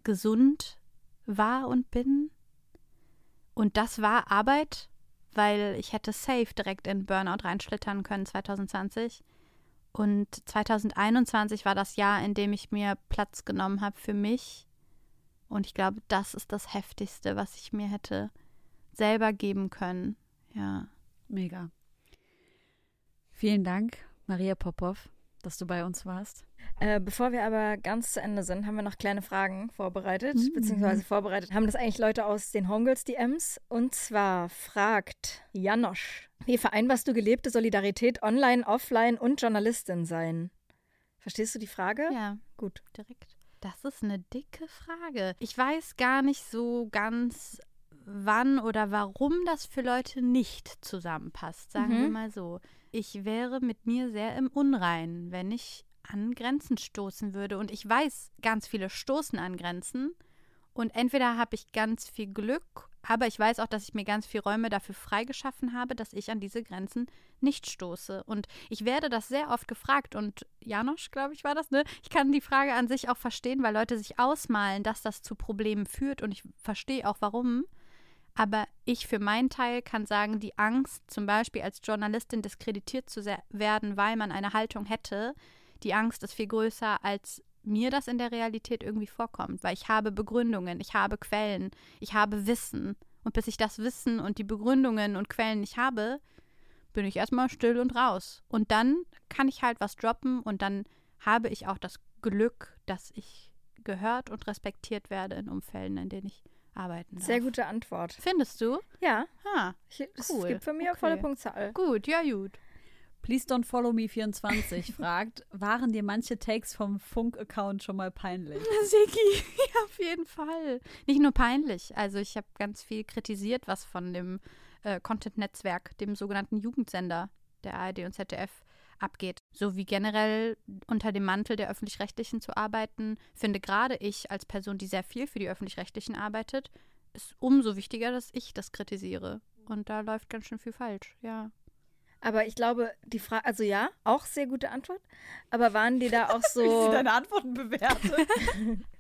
gesund war und bin. Und das war Arbeit, weil ich hätte safe direkt in Burnout reinschlittern können 2020. Und 2021 war das Jahr, in dem ich mir Platz genommen habe für mich. Und ich glaube, das ist das Heftigste, was ich mir hätte selber geben können. Ja. Mega. Vielen Dank, Maria Popov, dass du bei uns warst. Äh, bevor wir aber ganz zu Ende sind, haben wir noch kleine Fragen vorbereitet, Mhm. beziehungsweise vorbereitet haben das eigentlich Leute aus den Homegirls DMs. Und zwar fragt Janosch, wie vereinbarst du gelebte Solidarität online, offline und Journalistin sein? Verstehst du die Frage? Ja, Gut. direkt. Das ist eine dicke Frage. Ich weiß gar nicht so ganz, wann oder warum das für Leute nicht zusammenpasst. Sagen Mhm. wir mal so. Ich wäre mit mir sehr im Unreinen, wenn ich an Grenzen stoßen würde. Und ich weiß, ganz viele stoßen an Grenzen. Und entweder habe ich ganz viel Glück, aber ich weiß auch, dass ich mir ganz viel Räume dafür freigeschaffen habe, dass ich an diese Grenzen nicht stoße. Und ich werde das sehr oft gefragt. Und Janosch, glaube ich, war das, ne? Ich kann die Frage an sich auch verstehen, weil Leute sich ausmalen, dass das zu Problemen führt. Und ich verstehe auch, warum. Aber ich für meinen Teil kann sagen, die Angst, zum Beispiel als Journalistin diskreditiert zu werden, weil man eine Haltung hätte, die Angst ist viel größer, als mir das in der Realität irgendwie vorkommt. Weil ich habe Begründungen, ich habe Quellen, ich habe Wissen. Und bis ich das Wissen und die Begründungen und Quellen nicht habe, bin ich erstmal still und raus. Und dann kann ich halt was droppen und dann habe ich auch das Glück, dass ich gehört und respektiert werde in Umfelden, in denen ich arbeiten darf. Sehr gute Antwort. Findest du? Ja, Ah, ich, es Cool. gibt von mir Okay. volle Punktzahl. gut, ja gut. Please Don't Follow Me 24 [laughs] fragt, waren dir manche Takes vom Funk-Account schon mal peinlich? [laughs] Sigi, [laughs] ja, auf jeden Fall. Nicht nur peinlich. Also ich habe ganz viel kritisiert, was von dem äh, Content-Netzwerk, dem sogenannten Jugendsender der ARD und ZDF abgeht. So wie generell unter dem Mantel der Öffentlich-Rechtlichen zu arbeiten, finde gerade ich als Person, die sehr viel für die Öffentlich-Rechtlichen arbeitet, ist umso wichtiger, dass ich das kritisiere. Und da läuft ganz schön viel falsch, ja. Aber ich glaube, die Frage, also ja, auch sehr gute Antwort. Aber waren die da auch [laughs] Wie sie so. deine Antworten bewerte. [laughs]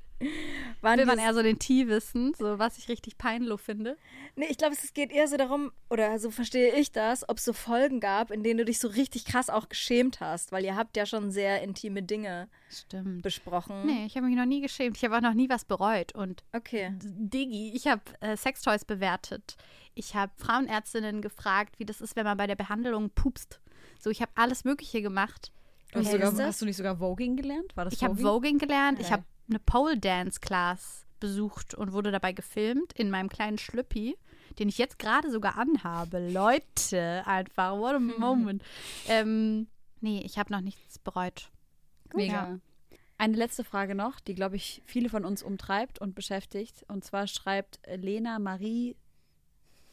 waren Will man eher so den Tee wissen, so was ich richtig peinlich finde. Nee, ich glaube, es geht eher so darum, oder so verstehe ich das, ob es so Folgen gab, in denen du dich so richtig krass auch geschämt hast, weil ihr habt ja schon sehr intime Dinge Stimmt. besprochen. Nee, ich habe mich noch nie geschämt. Ich habe auch noch nie was bereut. Und Okay. Digi, ich habe äh, Sextoys bewertet. Ich habe Frauenärztinnen gefragt, wie das ist, wenn man bei der Behandlung pupst. So, ich habe alles Mögliche gemacht. Du hast, Okay, sogar, hast du nicht sogar Voging gelernt? War das Ich habe Voging? Gelernt. Ich Geil. habe eine Pole Dance Class besucht und wurde dabei gefilmt in meinem kleinen Schlüppi, den ich jetzt gerade sogar anhabe. Leute, einfach, what a [laughs] moment. ähm, nee, ich habe noch nichts bereut. Mega. Eine letzte Frage noch, die, glaube ich, viele von uns umtreibt und beschäftigt. Und zwar schreibt Lena Marie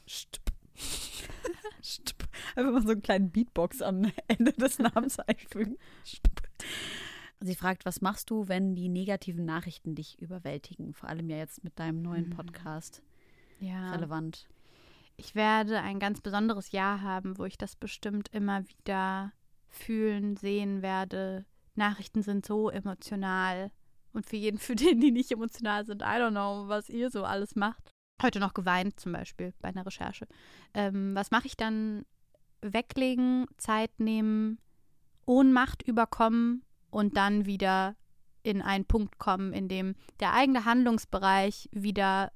Stp. [laughs] Stp. Einfach mal so einen kleinen Beatbox am Ende des Namens einfügen. Stp. Sie fragt, was machst du, wenn die negativen Nachrichten dich überwältigen? Vor allem ja jetzt mit deinem neuen Podcast Ja. relevant. Ich werde ein ganz besonderes Jahr haben, wo ich das bestimmt immer wieder fühlen, sehen werde. Nachrichten sind so emotional. Und für jeden, [laughs] für den, die nicht emotional sind, I don't know, was ihr so alles macht. heute noch geweint zum Beispiel bei einer Recherche. Ähm, was mache ich dann? Weglegen, Zeit nehmen, Ohnmacht überkommen und dann wieder in einen Punkt kommen, in dem der eigene Handlungsbereich wieder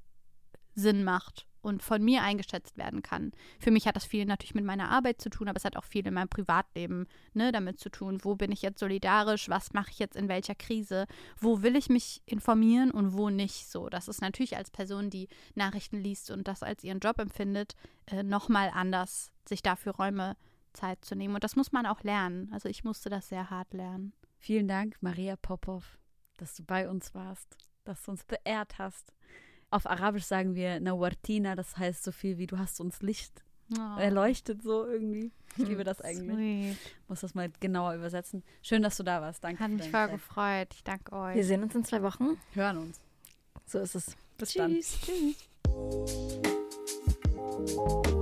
Sinn macht und von mir eingeschätzt werden kann. Für mich hat das viel natürlich mit meiner Arbeit zu tun, aber es hat auch viel in meinem Privatleben ne, damit zu tun. Wo bin ich jetzt solidarisch? Was mache ich jetzt in welcher Krise? Wo will ich mich informieren und wo nicht so? Das ist natürlich als Person, die Nachrichten liest und das als ihren Job empfindet, äh, nochmal anders, sich dafür Räume Zeit zu nehmen. Und das muss man auch lernen. Also ich musste das sehr hart lernen. Vielen Dank, Maria Popov, dass du bei uns warst, dass du uns beehrt hast. Auf Arabisch sagen wir Nawartina, das heißt so viel wie du hast uns Licht Oh. erleuchtet, so irgendwie. Ich liebe das eigentlich. Sweet. Muss das mal genauer übersetzen. Schön, dass du da warst. Danke. Hat mich voll Zeit. gefreut. Ich danke Wir euch. sehen uns in zwei Wochen. Hören uns. So ist es. Bis dann. Tschüss. Tschüss.